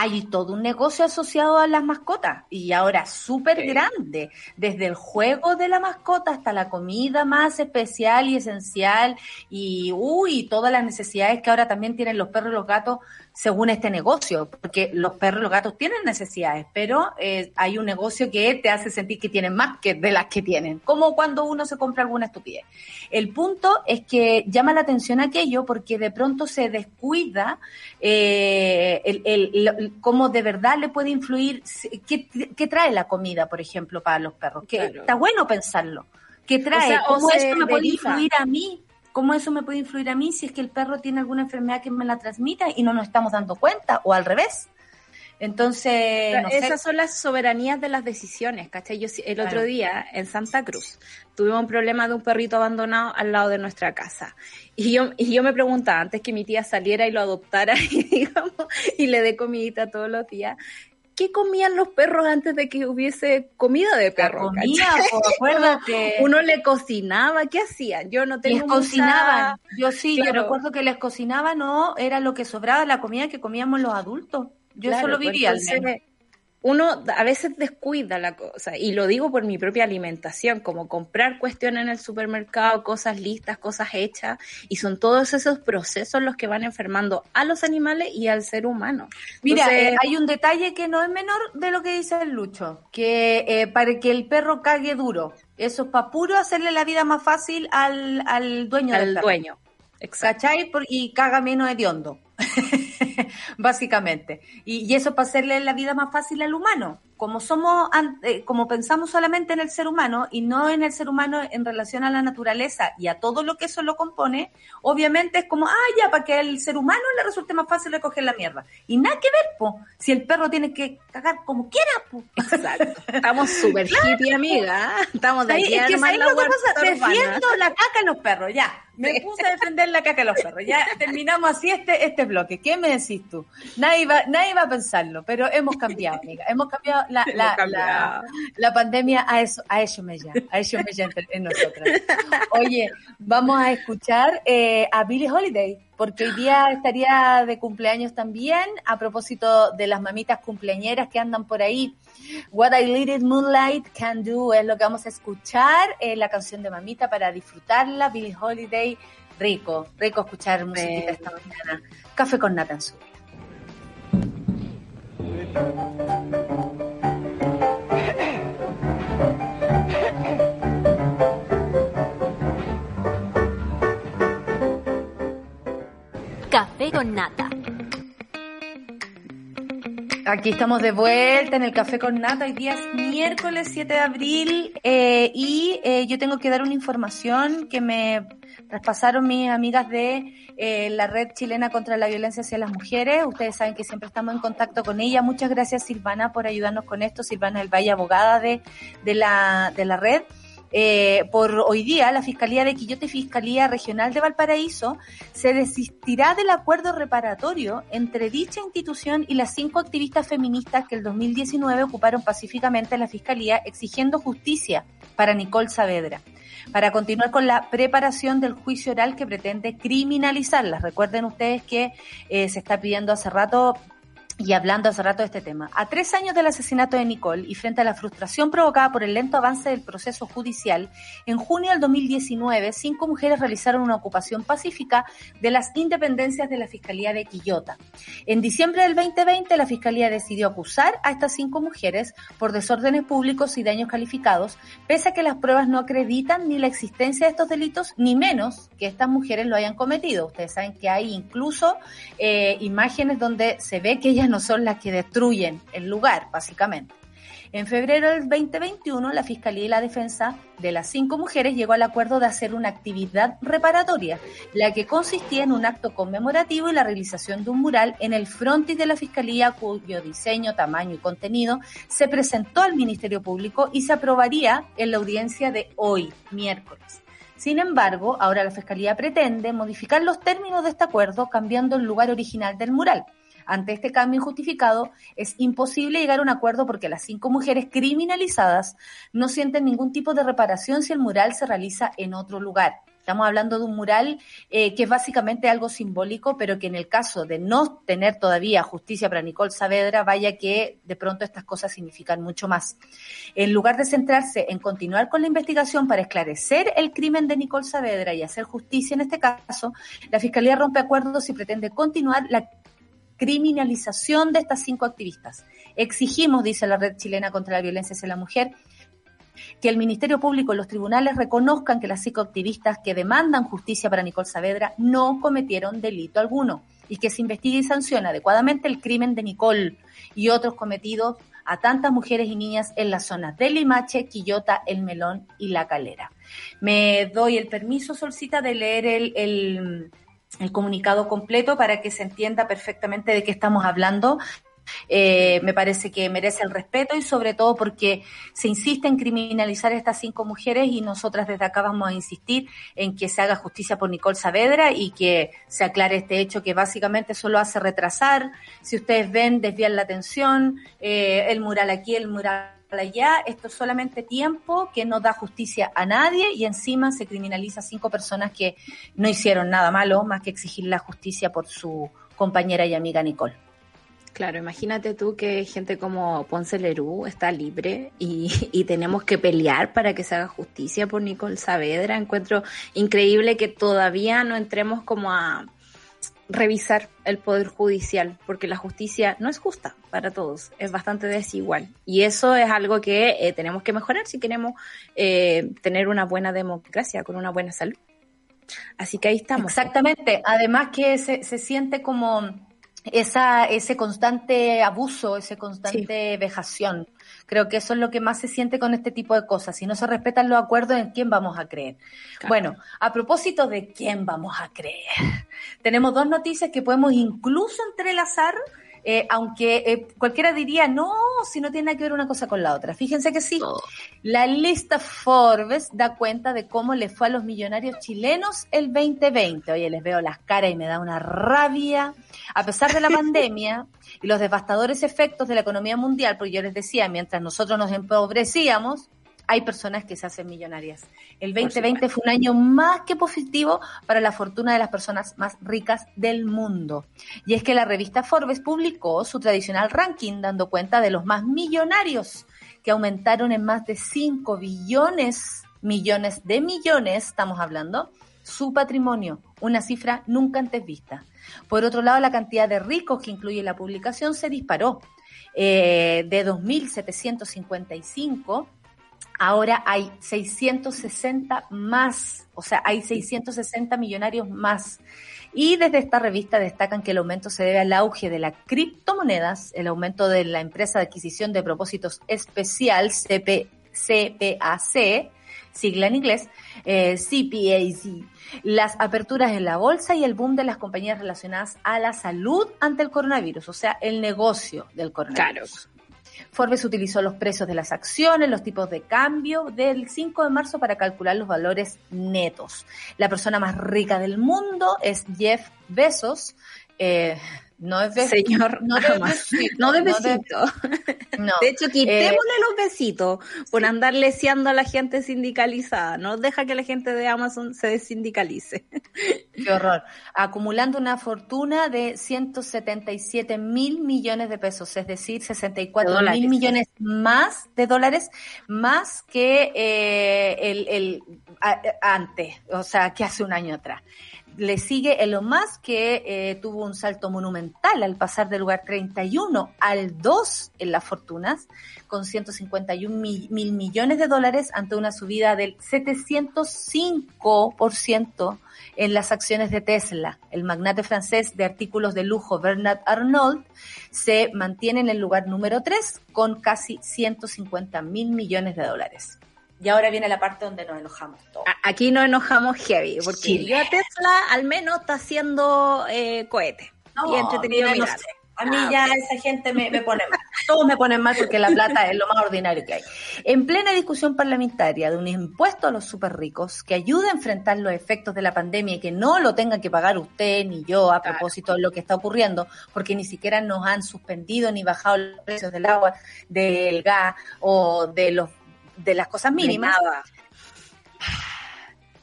hay todo un negocio asociado a las mascotas y ahora súper grande, desde el juego de la mascota hasta la comida más especial y esencial y uy, todas las necesidades que ahora también tienen los perros y los gatos según este negocio, porque los perros y los gatos tienen necesidades, pero eh, hay un negocio que te hace sentir que tienen más que de las que tienen, como cuando uno se compra alguna estupidez. El punto es que llama la atención aquello porque de pronto se descuida eh, el, cómo de verdad le puede influir, qué, trae la comida, por ejemplo, para los perros, que está bueno pensarlo. ¿Qué trae? ¿Cómo eso me puede influir a mí? ¿Cómo eso me puede influir a mí si es que el perro tiene alguna enfermedad que me la transmita y no nos estamos dando cuenta? O al revés. Entonces, esas son las soberanías de las decisiones, ¿cachai? Yo el otro día en Santa Cruz tuvimos un problema de un perrito abandonado al lado de nuestra casa. Y yo, y yo me preguntaba, antes que mi tía saliera y lo adoptara y, digamos, y le dé comidita todos los días, ¿qué comían los perros antes de que hubiese comida de perro? comida, acuérdate. Uno le cocinaba, ¿qué hacían? Yo no tengo Les cocinaban, yo sí, yo recuerdo que les cocinaba, no, era lo que sobraba, la comida que comíamos los adultos. Yo solo pues vivía uno a veces descuida la cosa, y lo digo por mi propia alimentación, como comprar cuestiones en el supermercado, cosas listas, cosas hechas, y son todos esos procesos los que van enfermando a los animales y al ser humano. Mira, eh, hay un detalle que no es menor de lo que dice el Lucho, que eh, para que el perro cague duro, eso es para puro hacerle la vida más fácil al, al dueño al dueño. ¿Cachai? y caga menos hediondo. básicamente. Y, y eso para hacerle la vida más fácil al humano como somos, eh, como pensamos solamente en el ser humano y no en el ser humano en relación a la naturaleza y a todo lo que eso lo compone, obviamente es como, ah, ya, para que al ser humano le resulte más fácil recoger la mierda. Y nada que ver, po, si el perro tiene que cagar como quiera, po. Exacto. Estamos súper hippie, amiga. Estamos de aquí es que la, defiendo la caca en los perros, ya. Me puse a defender la caca de los perros. Ya terminamos así este, este bloque. ¿Qué me decís tú? Nadie va, nadie va a pensarlo, pero hemos cambiado, amiga. Hemos cambiado la, la, la, pandemia a eso, a eso me llama, a eso me llama en nosotros. Oye, vamos a escuchar eh, a Billie Holiday, porque hoy día estaría de cumpleaños también, a propósito de las mamitas cumpleañeras que andan por ahí. What I Lit Moonlight Can Do es lo que vamos a escuchar, eh, la canción de mamita para disfrutarla, Billie Holiday, rico, rico escuchar musiquita esta mañana. Café con nata en su Café con nata. Aquí estamos de vuelta en el Café con Nata. Hoy día es miércoles 7 de abril eh, y eh, yo tengo que dar una información que me traspasaron mis amigas de eh, la Red Chilena contra la Violencia hacia las Mujeres. Ustedes saben que siempre estamos en contacto con ella. Muchas gracias Silvana por ayudarnos con esto. Silvana del Valle, abogada de, de, la, de la red. Eh, por hoy día, la Fiscalía de Quillote Fiscalía Regional de Valparaíso se desistirá del acuerdo reparatorio entre dicha institución y las cinco activistas feministas que el 2019 ocuparon pacíficamente la Fiscalía exigiendo justicia para Nicole Saavedra para continuar con la preparación del juicio oral que pretende criminalizarlas. Recuerden ustedes que eh, se está pidiendo hace rato y hablando hace rato de este tema, a tres años del asesinato de Nicole y frente a la frustración provocada por el lento avance del proceso judicial, en junio del 2019, cinco mujeres realizaron una ocupación pacífica de las independencias de la Fiscalía de Quillota. En diciembre del 2020, la Fiscalía decidió acusar a estas cinco mujeres por desórdenes públicos y daños calificados, pese a que las pruebas no acreditan ni la existencia de estos delitos, ni menos que estas mujeres lo hayan cometido. Ustedes saben que hay incluso eh, imágenes donde se ve que ellas no son las que destruyen el lugar, básicamente. En febrero del 2021, la Fiscalía y la Defensa de las cinco mujeres llegó al acuerdo de hacer una actividad reparatoria, la que consistía en un acto conmemorativo y la realización de un mural en el frontis de la Fiscalía, cuyo diseño, tamaño y contenido se presentó al Ministerio Público y se aprobaría en la audiencia de hoy, miércoles. Sin embargo, ahora la Fiscalía pretende modificar los términos de este acuerdo cambiando el lugar original del mural. Ante este cambio injustificado, es imposible llegar a un acuerdo porque las cinco mujeres criminalizadas no sienten ningún tipo de reparación si el mural se realiza en otro lugar. Estamos hablando de un mural eh, que es básicamente algo simbólico, pero que en el caso de no tener todavía justicia para Nicole Saavedra, vaya que de pronto estas cosas significan mucho más. En lugar de centrarse en continuar con la investigación para esclarecer el crimen de Nicole Saavedra y hacer justicia en este caso, la Fiscalía rompe acuerdos y pretende continuar la criminalización de estas cinco activistas. Exigimos, dice la Red Chilena contra la Violencia hacia la Mujer, que el Ministerio Público y los tribunales reconozcan que las cinco activistas que demandan justicia para Nicole Saavedra no cometieron delito alguno y que se investigue y sancione adecuadamente el crimen de Nicole y otros cometidos a tantas mujeres y niñas en las zonas de Limache, Quillota, El Melón y La Calera. Me doy el permiso, Solcita, de leer el, el, el comunicado completo para que se entienda perfectamente de qué estamos hablando. Eh, me parece que merece el respeto y sobre todo porque se insiste en criminalizar a estas cinco mujeres y nosotras desde acá vamos a insistir en que se haga justicia por Nicole Saavedra y que se aclare este hecho que básicamente solo hace retrasar. Si ustedes ven, desvían la atención, eh, el mural aquí, el mural allá, esto es solamente tiempo que no da justicia a nadie y encima se criminaliza a cinco personas que no hicieron nada malo más que exigir la justicia por su compañera y amiga Nicole. Claro, imagínate tú que gente como Ponce Lerú está libre y, y, tenemos que pelear para que se haga justicia por Nicole Saavedra. Encuentro increíble que todavía no entremos como a revisar el poder judicial, porque la justicia no es justa para todos, es bastante desigual. Y eso es algo que eh, tenemos que mejorar si queremos eh, tener una buena democracia, con una buena salud. Así que ahí estamos. Exactamente. Además que se, se siente como esa, ese constante abuso, ese constante vejación. Creo que eso es lo que más se siente con este tipo de cosas. Si no se respetan los acuerdos, ¿en quién vamos a creer? Bueno, a propósito de quién vamos a creer, tenemos dos noticias que podemos incluso entrelazar eh, aunque eh, cualquiera diría, no, si no tiene nada que ver una cosa con la otra. Fíjense que sí, la lista Forbes da cuenta de cómo le fue a los millonarios chilenos el 2020. Oye, les veo las caras y me da una rabia. A pesar de la pandemia y los devastadores efectos de la economía mundial, porque yo les decía, mientras nosotros nos empobrecíamos, hay personas que se hacen millonarias. El 2020 fue un año más que positivo para la fortuna de las personas más ricas del mundo. Y es que la revista Forbes publicó su tradicional ranking dando cuenta de los más millonarios, que aumentaron en más de 5 billones, millones de millones, estamos hablando, su patrimonio, una cifra nunca antes vista. Por otro lado, la cantidad de ricos que incluye la publicación se disparó. Eh, de 2.755 ahora hay 660 más, o sea, hay 660 millonarios más. Y desde esta revista destacan que el aumento se debe al auge de las criptomonedas, el aumento de la empresa de adquisición de propósitos especial, CP, CPAC, sigla en inglés, eh, CPAC, las aperturas en la bolsa y el boom de las compañías relacionadas a la salud ante el coronavirus, o sea, el negocio del coronavirus. Forbes utilizó los precios de las acciones, los tipos de cambio del 5 de marzo para calcular los valores netos. La persona más rica del mundo es Jeff Bezos. Eh, no es Señor, no de besito. No de besito. No de, hecho, quitémosle eh, los besitos por andar leseando a la gente sindicalizada. No deja que la gente de Amazon se desindicalice. Qué horror. Acumulando una fortuna de 177 mil millones de pesos, es decir, 64 mil millones más de dólares, más que eh, el, el antes, o sea, que hace un año atrás le sigue Elon Musk, que eh, tuvo un salto monumental al pasar del lugar 31 al 2 en las fortunas, con 151 mil, millones de dólares ante una subida del 705% en las acciones de Tesla. El magnate francés de artículos de lujo Bernard Arnault se mantiene en el lugar número 3 con casi 150 mil millones de dólares. Y ahora viene la parte donde nos enojamos todos. Aquí nos enojamos heavy, porque ya Tesla al menos está haciendo eh, cohete. y entretenido A mí ah, ya esa gente me, pone mal. Todos me ponen mal porque la plata es lo más ordinario que hay. En plena discusión parlamentaria de un impuesto a los super ricos que ayude a enfrentar los efectos de la pandemia y que no lo tenga que pagar usted ni yo a propósito de lo que está ocurriendo, porque ni siquiera nos han suspendido ni bajado los precios del agua, del gas o de los de las cosas mínimas.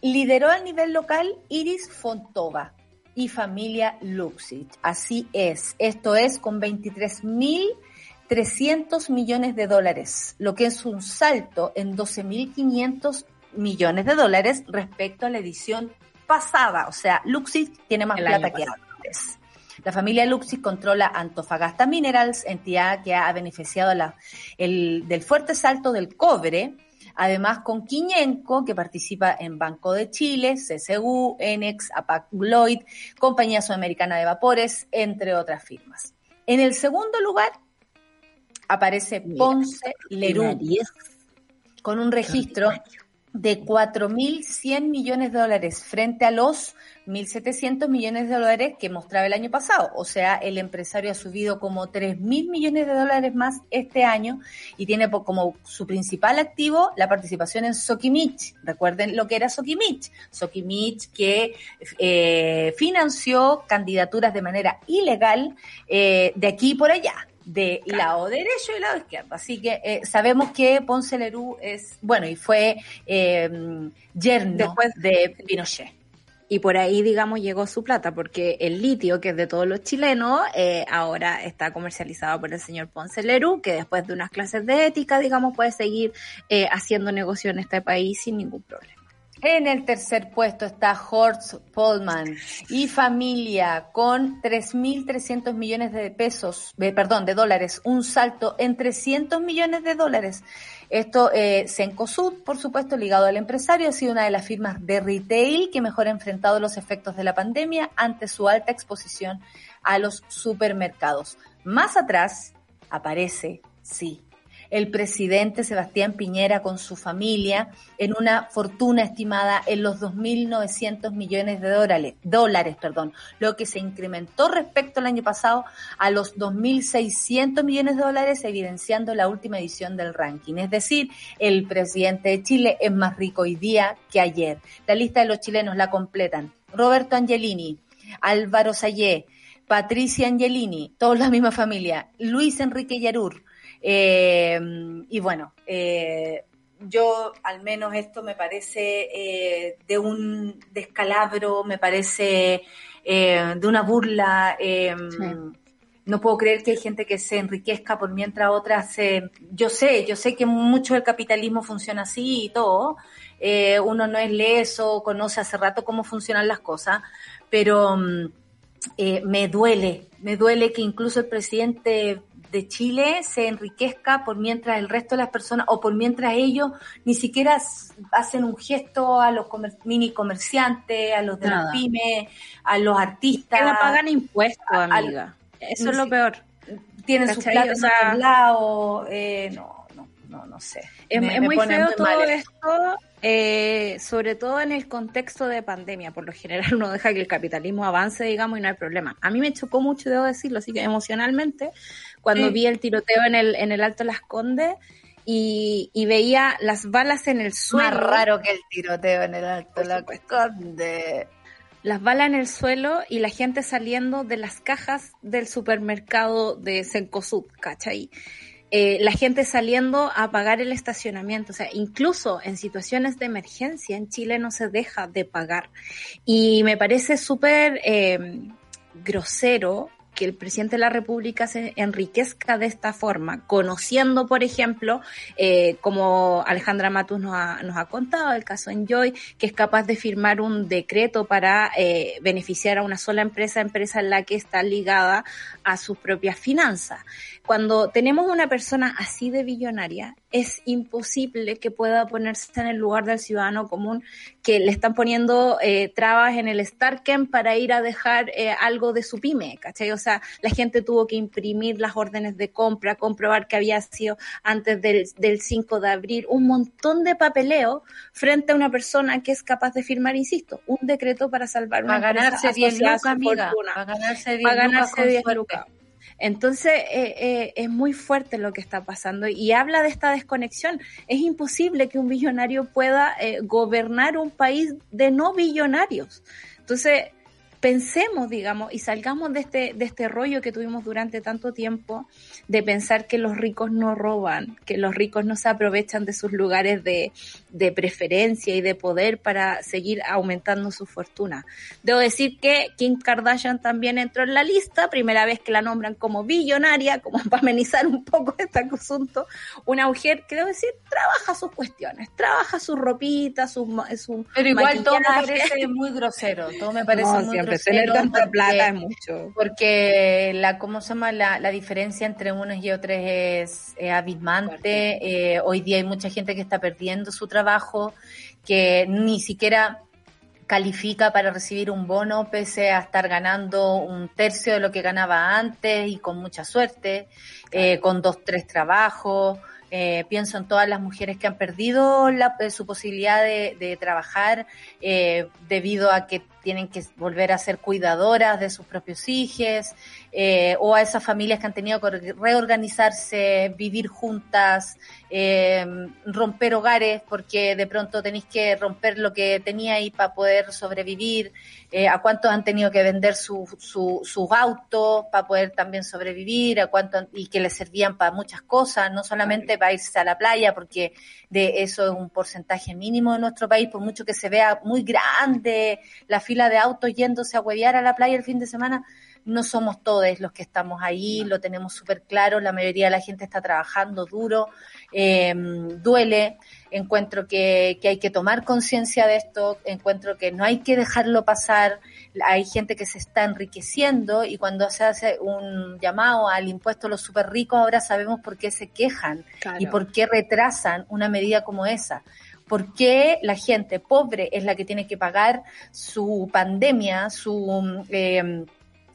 Lideró a nivel local Iris Fontova y familia Luxich. Así es. Esto es con 23.300 millones de dólares, lo que es un salto en 12.500 millones de dólares respecto a la edición pasada. O sea, Luxich tiene más plata que antes. La familia Luxich controla Antofagasta Minerals, entidad que ha beneficiado el, del fuerte salto del cobre, además con Quiñenco, que participa en Banco de Chile, CCU, Enex, APAC Lloyd, Compañía Sudamericana de Vapores, entre otras firmas. En el segundo lugar aparece Ponce Lerú, con un registro de 4.100 millones de dólares frente a los 1.700 millones de dólares que mostraba el año pasado. O sea, el empresario ha subido como 3.000 millones de dólares más este año y tiene como su principal activo la participación en Sokimich. Recuerden lo que era Sokimich. Sokimich que eh, financió candidaturas de manera ilegal eh, de aquí por allá de lado derecho y lado izquierdo. Así que eh, sabemos que Ponce Lerú es, bueno, y fue eh, yerno Después, de Pinochet. Y por ahí, digamos, llegó su plata, porque el litio, que es de todos los chilenos, eh, ahora está comercializado por el señor Ponce Lerú, que después de unas clases de ética, digamos, puede seguir eh, haciendo negocio en este país sin ningún problema. En el tercer puesto está Horst Polman y familia con 3.300 millones de pesos, perdón, de dólares, un salto en 300 millones de dólares. Esto, eh, Sencosud, por supuesto, ligado al empresario, ha sido una de las firmas de retail que mejor ha enfrentado los efectos de la pandemia ante su alta exposición a los supermercados. Más atrás aparece, sí, el presidente Sebastián Piñera con su familia en una fortuna estimada en los 2.900 millones de dólares, dólares, perdón, lo que se incrementó respecto al año pasado a los 2.600 millones de dólares, evidenciando la última edición del ranking. Es decir, el presidente de Chile es más rico hoy día que ayer. La lista de los chilenos la completan Roberto Angelini, Álvaro Sayé, Patricia Angelini, todos la misma familia, Luis Enrique Yarur, eh, y bueno, eh, yo al menos esto me parece eh, de un descalabro, me parece de una burla. No puedo creer que hay gente que se enriquezca por mientras otras se... Yo sé, yo sé que mucho del capitalismo funciona así y todo. uno no es leso, conoce hace rato cómo funcionan las cosas, pero mm, me duele, me duele que incluso el presidente de Chile se enriquezca por mientras el resto de las personas o por mientras ellos ni siquiera hacen un gesto a los mini comerciantes, a los de las pymes, a los artistas. Que no pagan impuestos, amiga. Eso es lo peor. Tienen sus platos o eh, no, no, no, no sé. Es, muy feo todo esto eh, sobre todo en el contexto de pandemia, por lo general uno deja que el capitalismo avance, digamos, y no hay problema. A mí me chocó mucho, debo decirlo, así que emocionalmente, cuando vi el tiroteo en el, en el Alto Las Condes y, veía las balas en el suelo. Más raro que el tiroteo en el Alto Las Condes. Las balas en el suelo y la gente saliendo de las cajas del supermercado de Sencosud, ¿cachai? Eh, la gente saliendo a pagar el estacionamiento. O sea, incluso en situaciones de emergencia en Chile no se deja de pagar. Y me parece súper eh, grosero que el presidente de la República se enriquezca de esta forma, conociendo, por ejemplo, eh, como Alejandra Matus nos ha, nos ha contado, el caso Enjoy, que es capaz de firmar un decreto para eh, beneficiar a una sola empresa, empresa en la que está ligada a sus propias finanzas. Cuando tenemos una persona así de billonaria, es imposible que pueda ponerse en el lugar del ciudadano común que le están poniendo eh, trabas en el Starken para ir a dejar eh, algo de su pyme, ¿cachai? O sea, la gente tuvo que imprimir las órdenes de compra, comprobar que había sido antes del, del 5 de abril, un montón de papeleo frente a una persona que es capaz de firmar, insisto, un decreto para salvar una para ganarse 10 lucas, amiga, para ganarse 10 lucas. Entonces, eh, eh, es muy fuerte lo que está pasando y habla de esta desconexión. Es imposible que un billonario pueda eh, gobernar un país de no billonarios. Entonces, pensemos, digamos, y salgamos de este, de este rollo que tuvimos durante tanto tiempo de pensar que los ricos no roban, que los ricos no se aprovechan de sus lugares de, de preferencia y de poder para seguir aumentando su fortuna. Debo decir que Kim Kardashian también entró en la lista, primera vez que la nombran como billonaria, como para amenizar un poco este asunto, una mujer que debo decir trabaja sus cuestiones, trabaja su ropita, su, su Pero igual todo me parece muy grosero, todo me parece muy tener tanta plata es mucho. Porque la, ¿cómo se llama? La, la diferencia entre unos y otros es, abismante. Eh, hoy día hay mucha gente que está perdiendo su trabajo, que ni siquiera califica para recibir un bono pese a estar ganando un tercio de lo que ganaba antes y con mucha suerte, eh, con dos, tres trabajos. Eh, pienso en todas las mujeres que han perdido la, su posibilidad de, de trabajar eh, debido a que tienen que volver a ser cuidadoras de sus propios hijos, eh, o a esas familias que han tenido que reorganizarse, vivir juntas, eh, romper hogares, porque de pronto tenéis que romper lo que teníais para poder sobrevivir, eh, a cuántos han tenido que vender sus su, su autos para poder también sobrevivir, a cuánto, y que les servían para muchas cosas, no solamente para irse a la playa, porque de eso es un porcentaje mínimo de nuestro país, por mucho que se vea muy grande la fila de autos yéndose a huevear a la playa el fin de semana, no somos todos los que estamos ahí, lo tenemos súper claro, la mayoría de la gente está trabajando duro, em, duele. encuentro que, que hay que tomar conciencia de esto, encuentro que no hay que dejarlo pasar, hay gente que se está enriqueciendo y cuando se hace un llamado al impuesto a los super ricos ahora sabemos por qué se quejan y por qué retrasan una medida como esa. ¿Por qué la gente pobre es la que tiene que pagar su pandemia, su... Eh,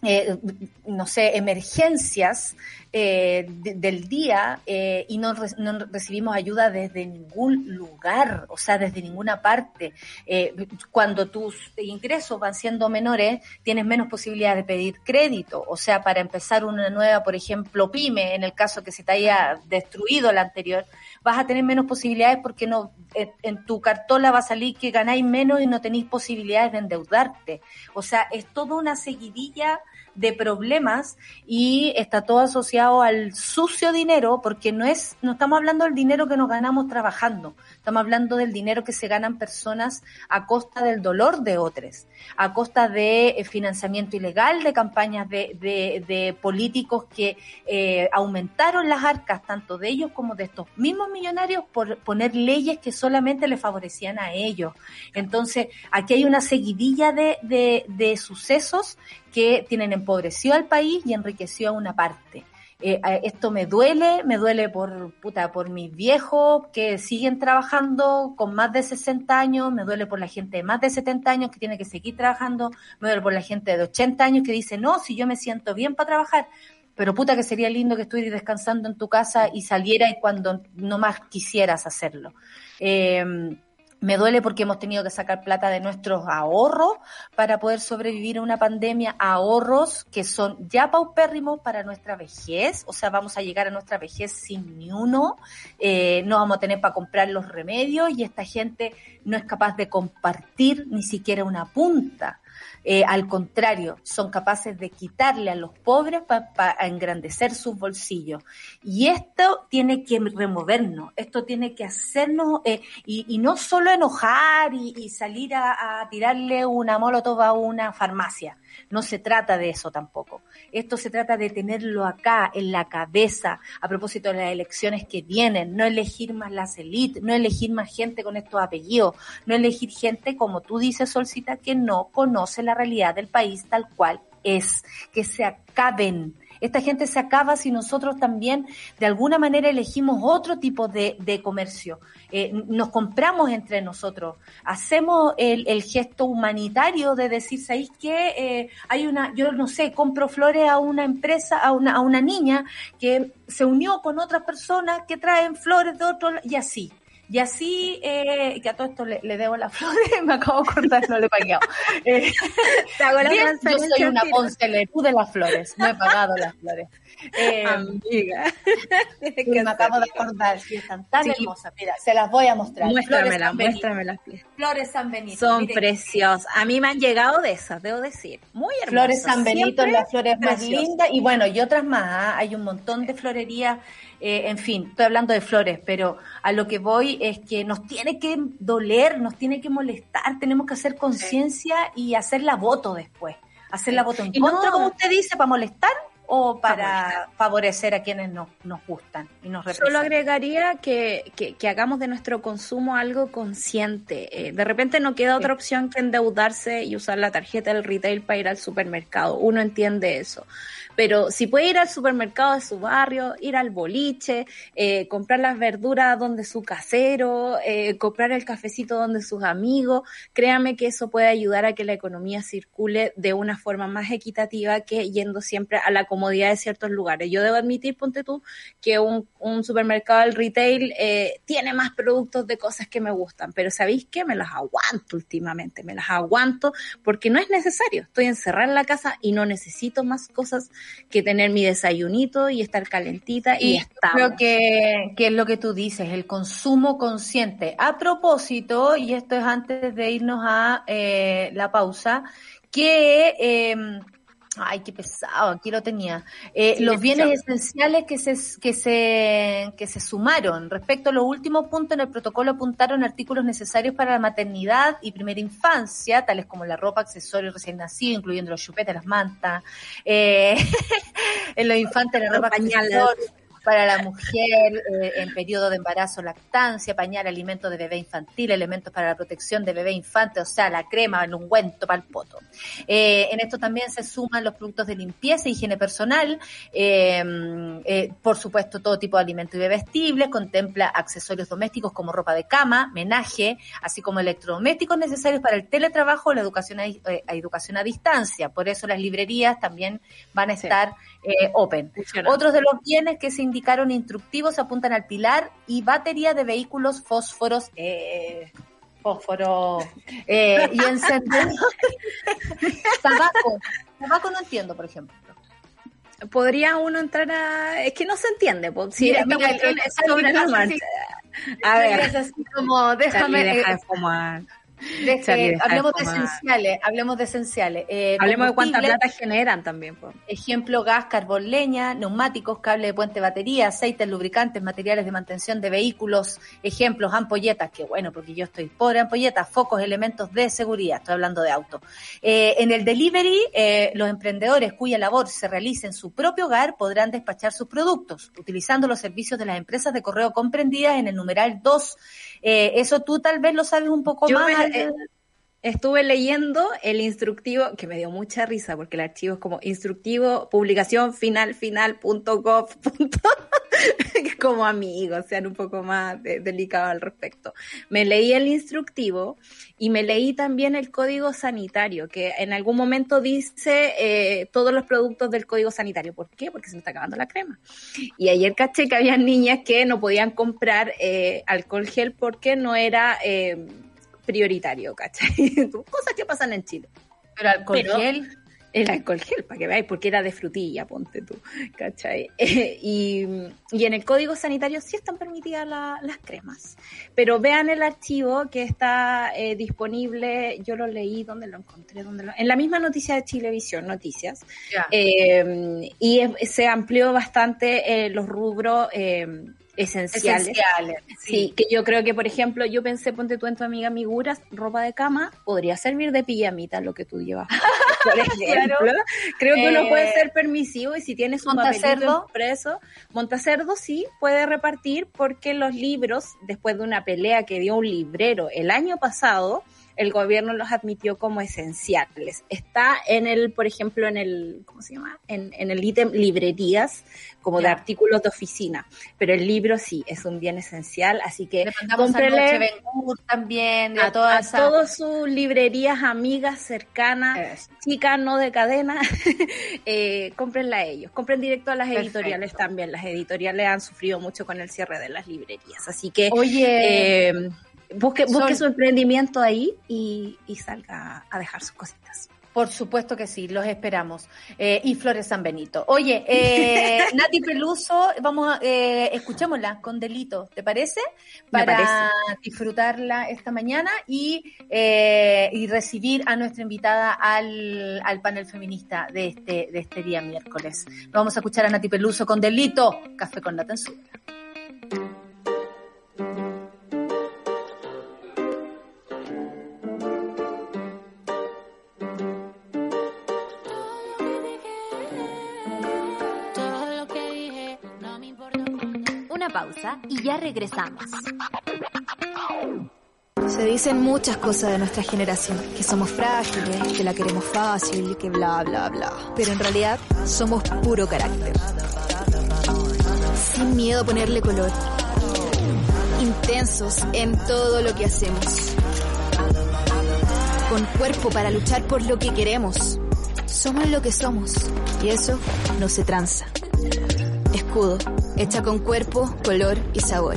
eh, no sé, emergencias eh, del día eh, y no, no, recibimos ayuda desde ningún lugar, o sea, desde ninguna parte. Eh, cuando tus ingresos van siendo menores, tienes menos posibilidad de pedir crédito, o sea, para empezar una nueva, por ejemplo, pyme, en el caso que se te haya destruido la anterior, vas a tener menos posibilidades porque no en, en tu cartola va a salir que ganáis menos y no tenéis posibilidades de endeudarte. O sea, es toda una seguidilla de problemas y está todo asociado al sucio dinero porque no es, no estamos hablando del dinero que nos ganamos trabajando, estamos hablando del dinero que se ganan personas a costa del dolor de otros, a costa de eh, financiamiento ilegal de campañas de, de, de políticos que eh, aumentaron las arcas tanto de ellos como de estos mismos millonarios por poner leyes que solamente le favorecían a ellos. Entonces, aquí hay una seguidilla de, de, de sucesos que tienen empobrecido al país y enriqueció a una parte. Eh, esto me duele, me duele por, puta, por mis viejos que siguen trabajando con más de 60 años, me duele por la gente de más de 70 años que tiene que seguir trabajando, me duele por la gente de 80 años que dice, no, si yo me siento bien para trabajar, pero puta que sería lindo que estuvieras descansando en tu casa y saliera y cuando no más quisieras hacerlo. Eh, me duele porque hemos tenido que sacar plata de nuestros ahorros para poder sobrevivir a una pandemia, ahorros que son ya paupérrimos para nuestra vejez, o sea, vamos a llegar a nuestra vejez sin ni uno, eh, no vamos a tener para comprar los remedios y esta gente no es capaz de compartir ni siquiera una punta. Eh, al contrario, son capaces de quitarle a los pobres para engrandecer sus bolsillos. Y esto tiene que removernos, esto tiene que hacernos, eh, y, y, no solo enojar y, y salir a, a, tirarle una molotov a una farmacia. No se trata de eso tampoco. Esto se trata de tenerlo acá, en la cabeza, a propósito de las elecciones que vienen, no elegir más las élites, no elegir más gente con estos apellidos, no elegir gente, como tú dices, Solcita, que no conoce la realidad del país tal cual es, que se acaben esta gente se acaba si nosotros también de alguna manera elegimos otro tipo de, comercio. Eh, nos compramos entre nosotros, hacemos el, gesto humanitario de decir, ¿sabéis qué? Eh, hay una, yo no sé, compro flores a una empresa, a una, a una niña que se unió con otras personas que traen flores de otro y así. Y así, eh, que a todo esto le, le debo las flores, me acabo de cortar, no le he pagado. Eh, bien, yo soy una poncelerú de las flores, no he pagado las flores. Eh, Amiga. me acabo de acordar, sí, están tan sí. hermosas. Mira, se las voy a mostrar. Muéstramelas, muéstramelas. Flores San Benito. Son preciosas. A mí me han llegado de esas, debo decir. Muy hermosas. Flores San Benito, las flores más lindas. Y bueno, y otras más. ¿eh? Hay un montón de florerías. Eh, en fin, estoy hablando de flores, pero a lo que voy es que nos tiene que doler, nos tiene que molestar, tenemos que hacer conciencia sí. y hacer la voto después. Hacer la voto en contra, no, como usted dice, para molestar o para favorecer a quienes nos, nos gustan y nos representan. Solo agregaría que, que, que, hagamos de nuestro consumo algo consciente. Eh, de repente no queda otra opción que endeudarse y usar la tarjeta del retail para ir al supermercado. Uno entiende eso. Pero si puede ir al supermercado de su barrio, ir al boliche, eh, comprar las verduras donde su casero, eh, comprar el cafecito donde sus amigos, créame que eso puede ayudar a que la economía circule de una forma más equitativa que yendo siempre a la comodidad de ciertos lugares. Yo debo admitir, ponte tú, que un, un supermercado del retail eh, tiene más productos de cosas que me gustan, pero ¿sabéis qué? Me las aguanto últimamente, me las aguanto porque no es necesario. Estoy encerrada en la casa y no necesito más cosas que tener mi desayunito y estar calentita y, y estamos. Creo que, que es lo que tú dices, el consumo consciente. A propósito, y esto es antes de irnos a eh, la pausa, que eh, Ay, qué pesado, aquí lo tenía. Eh, sí, los bienes pesado. esenciales que se, que, se, que se sumaron. Respecto a los últimos puntos en el protocolo apuntaron artículos necesarios para la maternidad y primera infancia, tales como la ropa, accesorios recién nacidos, incluyendo los chupetes, las mantas, eh, en los infantes la ropa, accesorios para la mujer eh, en periodo de embarazo, lactancia, pañal, alimentos de bebé infantil, elementos para la protección de bebé infante, o sea, la crema, el ungüento para el poto. Eh, en esto también se suman los productos de limpieza e higiene personal, eh, por supuesto todo tipo de alimentos y bebestibles, contempla accesorios domésticos como ropa de cama, menaje, así como electrodomésticos necesarios para el teletrabajo o la educación a, educación a distancia. Por eso las librerías también van a estar open. Otros de los bienes que se indicaron instructivos apuntan al pilar y batería de vehículos fósforos, eh, fósforo eh, y encendedores. tabaco. Tabaco no entiendo, por ejemplo. Podría uno entrar a... Es que no se entiende. Si mira, mira, sobre la marcha. A ver. Es así como, déjame... Deja de fumar hablemos de esenciales, hablemos de esenciales. Eh, hablemos de cuánta plata generan también. Ejemplo, gas, carbón, leña, neumáticos, cable de puente, batería, aceites, lubricantes, materiales de mantención de vehículos, ejemplos, ampolletas, que bueno, porque yo estoy pobre, ampolletas, focos, elementos de seguridad, estoy hablando de auto. Eh, en el delivery, eh, los emprendedores cuya labor se realice en su propio hogar podrán despachar sus productos, utilizando los servicios de las empresas de correo comprendidas en el numeral 2 eh, eso tú tal vez lo sabes un poco más. Eh, estuve leyendo el instructivo, que me dio mucha risa porque el archivo es como instructivo, publicación final, final, punto gov, como amigos, sean un poco más delicados al respecto. Me leí el instructivo y me leí también el código sanitario, que en algún momento dice eh, todos los productos del código sanitario. ¿Por qué? Porque se me está acabando la crema. Y ayer caché que había niñas que no podían comprar eh, alcohol gel porque no era eh, prioritario, ¿cachai? Cosas que pasan en Chile. Pero alcohol gel el alcohol gel, para que veáis, porque era de frutilla, ponte tú, ¿cachai? y, en el código sanitario sí están permitidas las cremas, pero vean el archivo que está eh, disponible, yo lo leí, ¿dónde lo encontré? ¿Dónde lo... En la misma noticia de Chilevisión, Noticias, eh, y se amplió bastante eh, los rubros esenciales. sí. que yo creo que, por ejemplo, yo pensé, ponte tú en tu amiga Miguras, ropa de cama, podría servir de pijamita lo que tú llevas. Por ejemplo, creo que uno puede eh, ser permisivo y si tienes un papelito impreso, Montacerdo sí puede repartir porque los libros, después de una pelea que dio un librero el año pasado, el gobierno los admitió como esenciales. Está en el, por ejemplo, en el, ¿cómo se llama? En, el ítem librerías, como de artículos de oficina. Pero el libro sí, es un bien esencial, así que cómprele también, a, todas sus librerías amigas, cercanas, chicas, no de cadena, eh, cómprenla a ellos. Compren directo a las editoriales también. Las editoriales han sufrido mucho con el cierre de las librerías. Así que... Oye... Eh, busque, busque su emprendimiento ahí y, salga a dejar sus cositas. Por supuesto que sí, los esperamos. Eh, y Flores San Benito. Oye, eh, Nati Peluso, vamos, eh, escuchémosla con Delito, ¿te parece? Para disfrutarla esta mañana y, eh, y recibir a nuestra invitada al, al panel feminista de este, de este día miércoles. Vamos a escuchar a Nati Peluso con Delito, Café con la Tensura. Y ya regresamos. Se dicen muchas cosas de nuestra generación, que somos frágiles, que la queremos fácil, que bla, bla, bla. Pero en realidad somos puro carácter. Sin miedo a ponerle color. Intensos en todo lo que hacemos. Con cuerpo para luchar por lo que queremos. Somos lo que somos. Y eso no se tranza. Escudo hecha con cuerpo, color y sabor.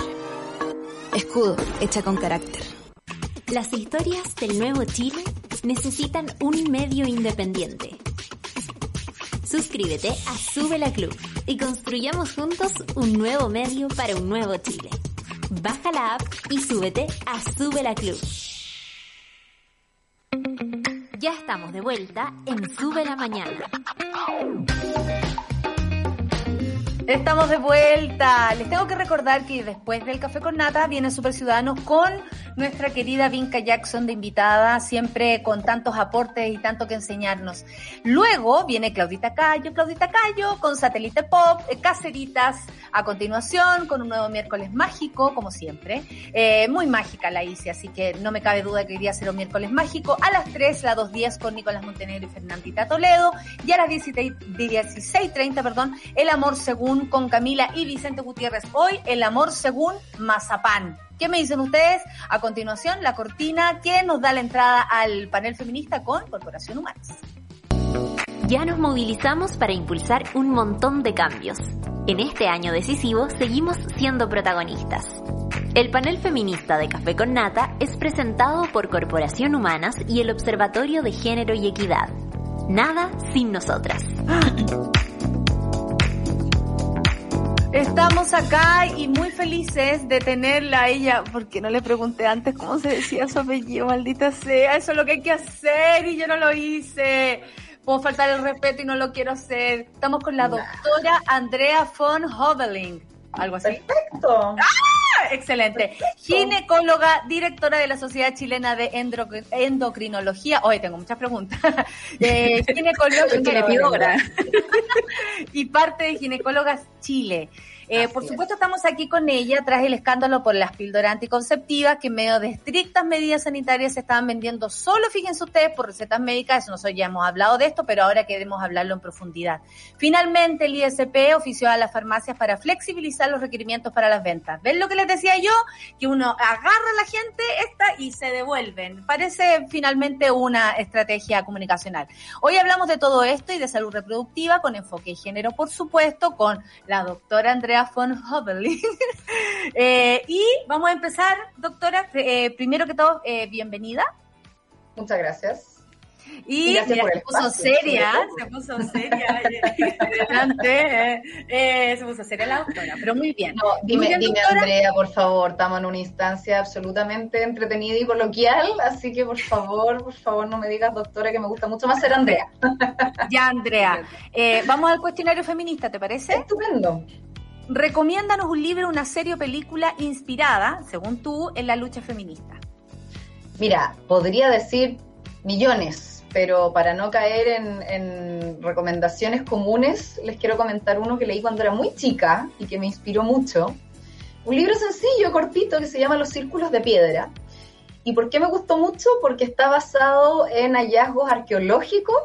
Escudo, hecha con carácter. Las historias del nuevo Chile necesitan un medio independiente. Suscríbete a Sube la Club y construyamos juntos un nuevo medio para un nuevo Chile. Baja la app y súbete a Sube la Club. Ya estamos de vuelta en Sube la Mañana. Estamos de vuelta. Les tengo que recordar que después del Café con Nata viene Super Ciudadanos con nuestra querida Vinca Jackson de invitada, siempre con tantos aportes y tanto que enseñarnos. Luego viene Claudita Cayo, Claudita Cayo con Satélite Pop, eh, Caseritas, a continuación con un nuevo miércoles mágico, como siempre. Eh, muy mágica la hice, así que no me cabe duda que hoy día será un miércoles mágico. A las 3, la 2.10 con Nicolás Montenegro y Fernandita Toledo. Y a las 16.30, perdón, El Amor Según con Camila y Vicente Gutiérrez. Hoy el amor según Mazapán. ¿Qué me dicen ustedes? A continuación, la cortina que nos da la entrada al panel feminista con Corporación Humanas. Ya nos movilizamos para impulsar un montón de cambios. En este año decisivo seguimos siendo protagonistas. El panel feminista de Café con Nata es presentado por Corporación Humanas y el Observatorio de Género y Equidad. Nada sin nosotras. Estamos acá y muy felices de tenerla a ella, porque no le pregunté antes cómo se decía su apellido, maldita sea, eso es lo que hay que hacer y yo no lo hice. Puedo faltar el respeto y no lo quiero hacer. Estamos con la doctora Andrea von Hoveling. Algo así. Perfecto. ¡Ah! Excelente. Ginecóloga, directora de la Sociedad Chilena de Endocrinología. Hoy tengo muchas preguntas. Eh, ginecóloga y parte de Ginecólogas Chile. Eh, por supuesto, estamos aquí con ella tras el escándalo por las píldoras anticonceptivas que en medio de estrictas medidas sanitarias se estaban vendiendo solo, fíjense ustedes, por recetas médicas. Eso nosotros ya hemos hablado de esto, pero ahora queremos hablarlo en profundidad. Finalmente, el ISP ofició a las farmacias para flexibilizar los requerimientos para las ventas. ¿Ven lo que les decía yo? Que uno agarra a la gente esta y se devuelven. Parece finalmente una estrategia comunicacional. Hoy hablamos de todo esto y de salud reproductiva con enfoque de género, por supuesto, con la doctora Andrea von eh, y vamos a empezar, doctora. Eh, primero que todo, eh, bienvenida. Muchas gracias. Y se puso seria, se puso seria, eh, se puso seria la doctora, pero muy bien. dime, dime Andrea, por favor, estamos en una instancia absolutamente entretenida y coloquial, así que por favor, por favor, no me digas, doctora, que me gusta mucho más ser Andrea. Ya, Andrea. vamos al cuestionario feminista, ¿te parece? Estupendo. Recomiéndanos un libro, una serie o película inspirada, según tú, en la lucha feminista. Mira, podría decir millones, pero para no caer en, recomendaciones comunes, les quiero comentar uno que leí cuando era muy chica y que me inspiró mucho. Un libro sencillo, cortito, que se llama Los Círculos de Piedra. ¿Y por qué me gustó mucho? Porque está basado en hallazgos arqueológicos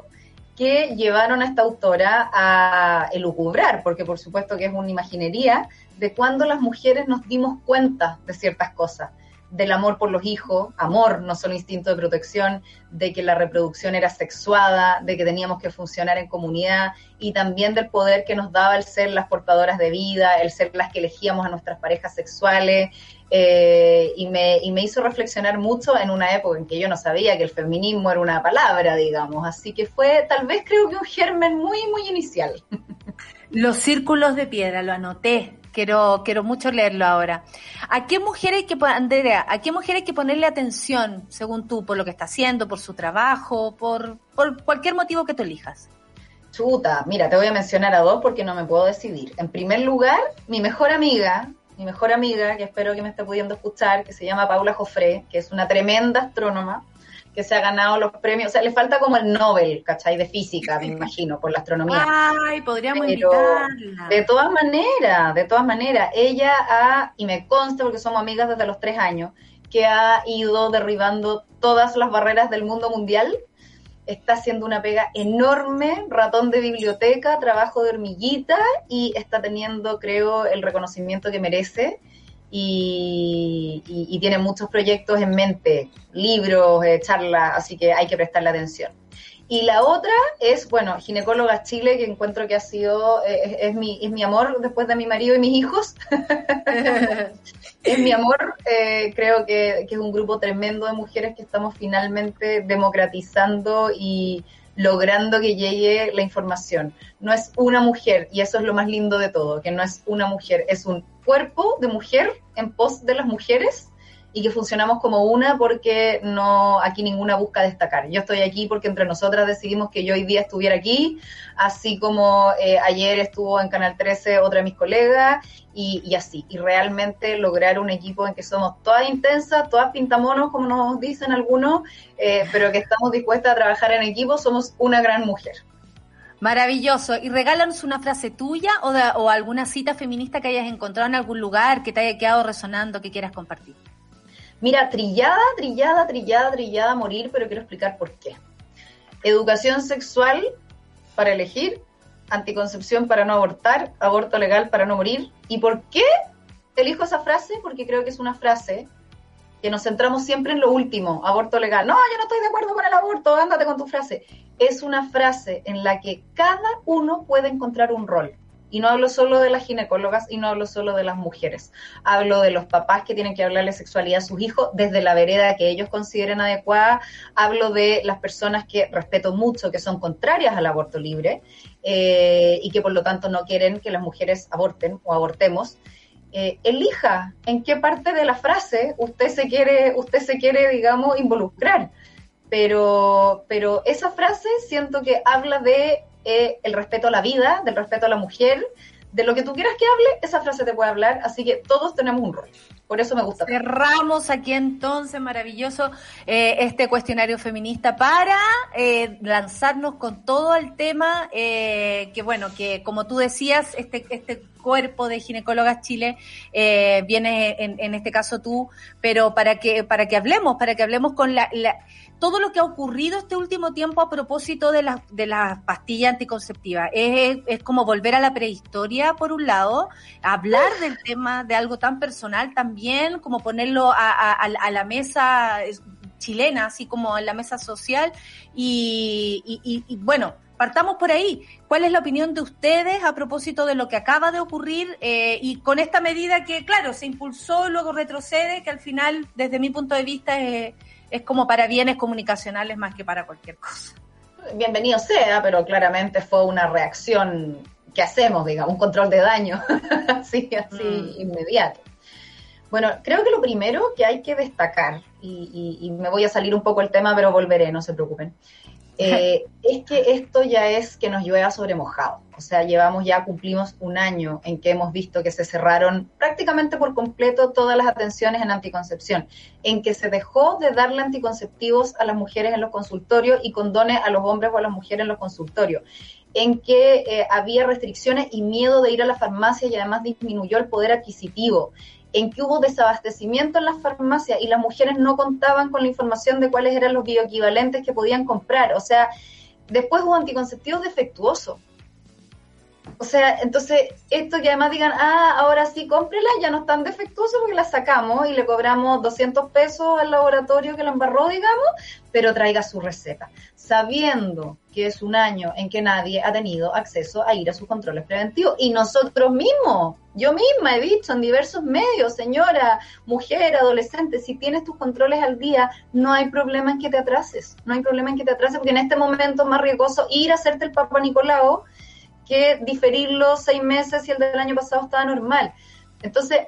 que llevaron a esta autora a elucubrar, porque por supuesto que es una imaginería, de cuando las mujeres nos dimos cuenta de ciertas cosas, del amor por los hijos, amor, no solo instinto de protección, de que la reproducción era sexuada, de que teníamos que funcionar en comunidad y también del poder que nos daba el ser las portadoras de vida, el ser las que elegíamos a nuestras parejas sexuales, eh, y, me, y me hizo reflexionar mucho en una época en que yo no sabía que el feminismo era una palabra, digamos. Así que fue tal vez creo que un germen muy, muy inicial. Los círculos de piedra, lo anoté. Quiero, quiero mucho leerlo ahora. ¿A qué mujer hay que, Andrea, a qué mujer hay que ponerle atención, según tú, por lo que está haciendo, por su trabajo, por, por cualquier motivo que tú elijas? Chuta, mira, te voy a mencionar a dos porque no me puedo decidir. En primer lugar, mi mejor amiga, mi mejor amiga, que espero que me esté pudiendo escuchar, que se llama Paula Jofré, que es una tremenda astrónoma, que se ha ganado los premios, o sea, le falta como el Nobel, ¿cachai? De física, me imagino, por la astronomía. Ay, podríamos invitarla. De todas maneras, de todas maneras, ella ha, y me consta porque somos amigas desde los tres años, que ha ido derribando todas las barreras del mundo mundial está haciendo una pega enorme, ratón de biblioteca, trabajo de hormiguita y está teniendo, creo, el reconocimiento que merece. Y, tiene muchos proyectos en mente, libros, eh, charlas, así que hay que prestarle atención. Y la otra es, bueno, Ginecóloga Chile, que encuentro que ha sido, eh, es, mi, es mi amor después de mi marido y mis hijos. es mi amor, eh, creo que, que, es un grupo tremendo de mujeres que estamos finalmente democratizando y logrando que llegue la información. No es una mujer, y eso es lo más lindo de todo, que no es una mujer, es un cuerpo de mujer en pos de las mujeres y que funcionamos como una porque no aquí ninguna busca destacar. Yo estoy aquí porque entre nosotras decidimos que yo hoy día estuviera aquí, así como eh, ayer estuvo en Canal 13 otra de mis colegas y, así. Y realmente lograr un equipo en que somos todas intensas, todas pintamonos, como nos dicen algunos, eh, pero que estamos dispuestas a trabajar en equipo, somos una gran mujer. Maravilloso. Y regálanos una frase tuya o, o alguna cita feminista que hayas encontrado en algún lugar que te haya quedado resonando, que quieras compartir. Mira, trillada, trillada, trillada, trillada, morir, pero quiero explicar por qué. Educación sexual para elegir, anticoncepción para no abortar, aborto legal para no morir. ¿Y por qué elijo esa frase? Porque creo que es una frase que nos centramos siempre en lo último, aborto legal. No, yo no estoy de acuerdo con el aborto, ándate con tu frase. Es una frase en la que cada uno puede encontrar un rol. Y no hablo solo de las ginecólogas y no hablo solo de las mujeres. Hablo de los papás que tienen que hablarle sexualidad a sus hijos desde la vereda que ellos consideren adecuada. Hablo de las personas que respeto mucho, que son contrarias al aborto libre eh, y que por lo tanto no quieren que las mujeres aborten o abortemos. Eh, elija en qué parte de la frase usted se quiere, usted se quiere, digamos, involucrar. Pero, pero esa frase siento que habla de eh, el respeto a la vida, del respeto a la mujer, de lo que tú quieras que hable, esa frase te puede hablar, así que todos tenemos un rol. Por eso me gusta. Cerramos aquí entonces, maravilloso, eh, este cuestionario feminista para eh, lanzarnos con todo el tema, que bueno, que como tú decías, este, este cuerpo de ginecólogas Chile viene en, en, este caso tú, pero para que, para que hablemos, para que hablemos con la todo lo que ha ocurrido este último tiempo a propósito de las de la pastillas anticonceptivas. Es, es, como volver a la prehistoria, por un lado, hablar del tema de algo tan personal también, como ponerlo a, a, la mesa chilena, así como en la mesa social. Y, y, y, bueno, partamos por ahí. ¿Cuál es la opinión de ustedes a propósito de lo que acaba de ocurrir eh, y con esta medida que, claro, se impulsó, luego retrocede, que al final, desde mi punto de vista, es es como para bienes comunicacionales más que para cualquier cosa. Bienvenido sea, pero claramente fue una reacción que hacemos, digamos, un control de daño, así, así mm. inmediato. Bueno, creo que lo primero que hay que destacar, y, y, me voy a salir un poco el tema, pero volveré, no se preocupen, eh, es que esto ya es que nos llueva sobre mojado. O sea, llevamos ya, cumplimos un año en que hemos visto que se cerraron prácticamente por completo todas las atenciones en anticoncepción, en que se dejó de darle anticonceptivos a las mujeres en los consultorios y condones a los hombres o a las mujeres en los consultorios en que eh, había restricciones y miedo de ir a la farmacia y además disminuyó el poder adquisitivo, en que hubo desabastecimiento en las farmacias y las mujeres no contaban con la información de cuáles eran los bioequivalentes que podían comprar. O sea, después hubo anticonceptivos defectuosos. O sea, entonces, esto que además digan, ah, ahora sí, cómprela, ya no están defectuosos porque la sacamos y le cobramos 200 pesos al laboratorio que la embarró, digamos, pero traiga su receta, sabiendo que es un año en que nadie ha tenido acceso a ir a sus controles preventivos. Y nosotros mismos, yo misma he dicho en diversos medios, señora, mujer, adolescente, si tienes tus controles al día, no hay problema en que te atrases, no hay problema en que te atrases, porque en este momento es más riesgoso ir a hacerte el Papa Nicolau que diferirlo seis meses si el del año pasado estaba normal. Entonces,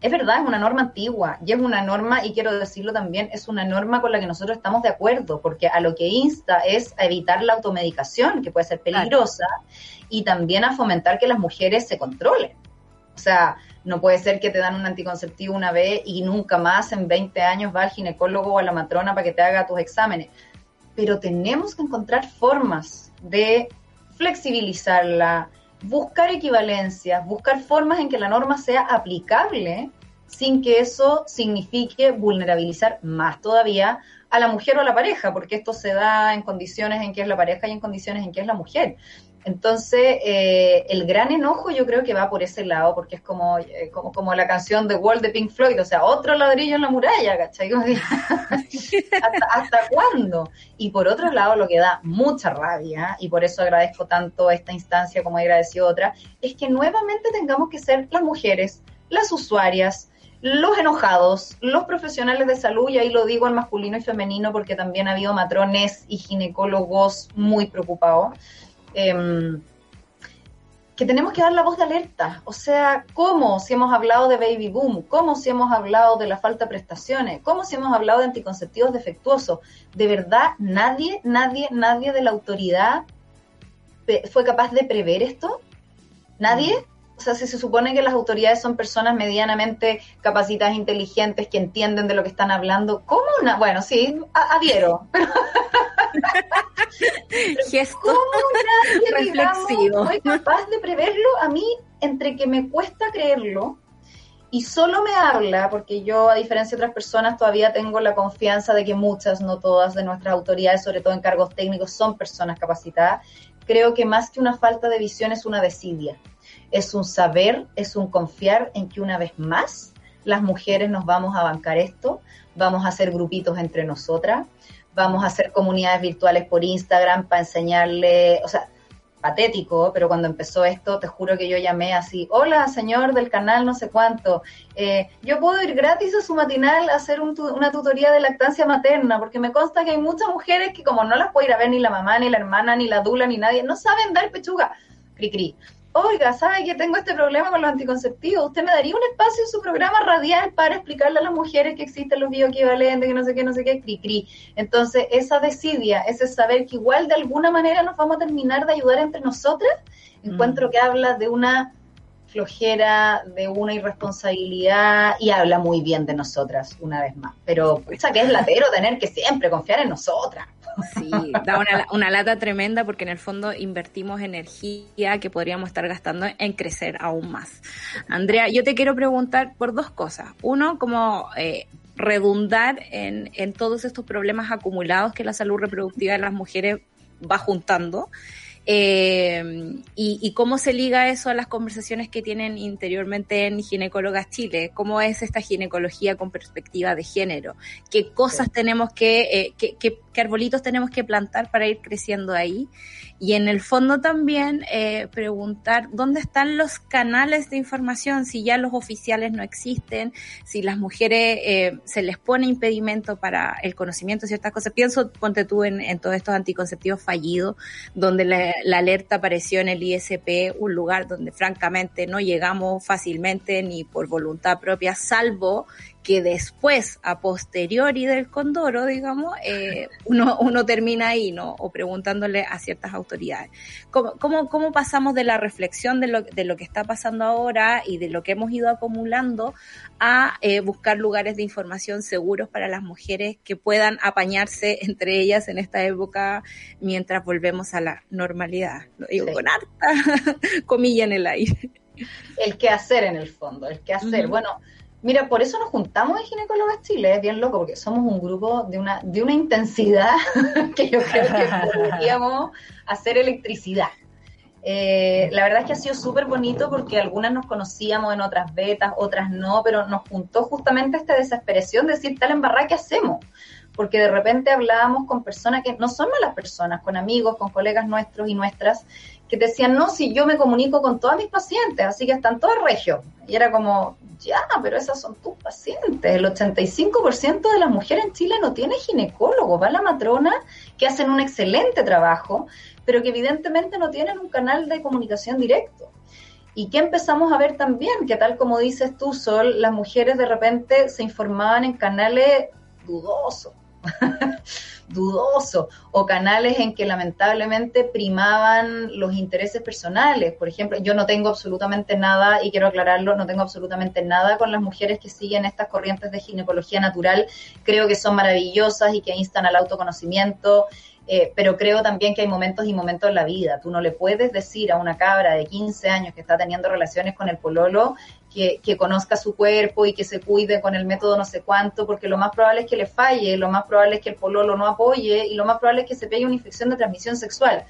es verdad, es una norma antigua y es una norma, y quiero decirlo también, es una norma con la que nosotros estamos de acuerdo, porque a lo que insta es a evitar la automedicación, que puede ser peligrosa, y también a fomentar que las mujeres se controlen. O sea, no puede ser que te dan un anticonceptivo una vez y nunca más en 20 años va al ginecólogo o a la matrona para que te haga tus exámenes. Pero tenemos que encontrar formas de flexibilizarla, buscar equivalencias, buscar formas en que la norma sea aplicable sin que eso signifique vulnerabilizar más todavía a la mujer o a la pareja, porque esto se da en condiciones en que es la pareja y en condiciones en que es la mujer. Entonces, eh, el gran enojo yo creo que va por ese lado, porque es como, eh, como, como la canción de Wall de Pink Floyd, o sea, otro ladrillo en la muralla, ¿cachai? ¿Hasta, ¿Hasta cuándo? Y por otro lado, lo que da mucha rabia, y por eso agradezco tanto esta instancia como he agradecido otra, es que nuevamente tengamos que ser las mujeres, las usuarias, los enojados, los profesionales de salud, y ahí lo digo al masculino y femenino porque también ha habido matrones y ginecólogos muy preocupados, Em, que tenemos que dar la voz de alerta. O sea, ¿cómo si hemos hablado de baby boom? ¿Cómo si hemos hablado de la falta de prestaciones? ¿Cómo si hemos hablado de anticonceptivos defectuosos? De verdad, nadie, nadie, nadie de la autoridad fue capaz de prever esto. ¿Nadie? O sea, si se supone que las autoridades son personas medianamente capacitadas, inteligentes, que entienden de lo que están hablando, ¿cómo? Una? Bueno, sí, adhiero. Gesto reflexivo. soy capaz de preverlo? A mí, entre que me cuesta creerlo y solo me habla, porque yo, a diferencia de otras personas, todavía tengo la confianza de que muchas, no todas, de nuestras autoridades, sobre todo en cargos técnicos, son personas capacitadas. Creo que más que una falta de visión es una desidia. Es un saber, es un confiar en que una vez más las mujeres nos vamos a bancar esto, vamos a hacer grupitos entre nosotras, vamos a hacer comunidades virtuales por Instagram para enseñarle, o sea, patético, pero cuando empezó esto, te juro que yo llamé así, hola señor del canal no sé cuánto, eh, yo puedo ir gratis a su matinal a hacer una tutoría de lactancia materna, porque me consta que hay muchas mujeres que como no las puede ir a ver ni la mamá, ni la hermana, ni la dula, ni nadie, no saben dar pechuga, cri cri oiga, ¿sabe que tengo este problema con los anticonceptivos? ¿Usted me daría un espacio en su programa radial para explicarle a las mujeres que existen los bioequivalentes, que no sé qué, no sé qué, cri, cri? Entonces, esa desidia, ese saber que igual de alguna manera nos vamos a terminar de ayudar entre nosotras, encuentro mm. que habla de una flojera, de una irresponsabilidad y habla muy bien de nosotras, una vez más. Pero, esa que es latero tener que siempre confiar en nosotras. Sí, da una, lata tremenda porque en el fondo invertimos energía que podríamos estar gastando en crecer aún más. Andrea, yo te quiero preguntar por dos cosas. Uno, como eh, redundar en, en todos estos problemas acumulados que la salud reproductiva de las mujeres va juntando. Eh, y, cómo se liga eso a las conversaciones que tienen interiormente en Ginecólogas Chile, cómo es esta ginecología con perspectiva de género, qué cosas tenemos que, eh, qué, arbolitos tenemos que plantar para ir creciendo ahí. Y en el fondo también eh, preguntar dónde están los canales de información, si ya los oficiales no existen, si las mujeres eh, se les pone impedimento para el conocimiento de ciertas cosas. Pienso, ponte tú en, todos estos anticonceptivos fallidos, donde la, la, alerta apareció en el ISP, un lugar donde francamente no llegamos fácilmente ni por voluntad propia, salvo que después, a posteriori del condoro, digamos, eh, uno, uno termina ahí, ¿no? O preguntándole a ciertas autoridades. ¿Cómo, cómo, cómo pasamos de la reflexión de lo, de lo que está pasando ahora y de lo que hemos ido acumulando a eh, buscar lugares de información seguros para las mujeres que puedan apañarse entre ellas en esta época mientras volvemos a la normalidad? Lo digo con harta comilla en el aire. El que hacer en el fondo, el que hacer. Bueno, Mira, por eso nos juntamos en Ginecólogas Chile, es bien loco, porque somos un grupo de una, de una intensidad que yo creo que podríamos hacer electricidad. Eh, la verdad es que ha sido súper bonito porque algunas nos conocíamos en otras betas, otras no, pero nos juntó justamente esta desesperación de decir, tal en barra, ¿qué hacemos? Porque de repente hablábamos con personas que no son malas personas, con amigos, con colegas nuestros y nuestras, que decían, no, si yo me comunico con todas mis pacientes, así que están todos regios. Y era como, ya, pero esas son tus pacientes. El 85% de las mujeres en Chile no tiene ginecólogo, va la matrona, que hacen un excelente trabajo, pero que evidentemente no tienen un canal de comunicación directo. Y que empezamos a ver también, que tal como dices tú, Sol, las mujeres de repente se informaban en canales dudosos. dudoso o canales en que lamentablemente primaban los intereses personales. Por ejemplo, yo no tengo absolutamente nada, y quiero aclararlo, no tengo absolutamente nada con las mujeres que siguen estas corrientes de ginecología natural. Creo que son maravillosas y que instan al autoconocimiento. Eh, pero creo también que hay momentos y momentos en la vida. Tú no le puedes decir a una cabra de 15 años que está teniendo relaciones con el pololo que, conozca su cuerpo y que se cuide con el método no sé cuánto, porque lo más probable es que le falle, lo más probable es que el pololo no apoye y lo más probable es que se pegue una infección de transmisión sexual.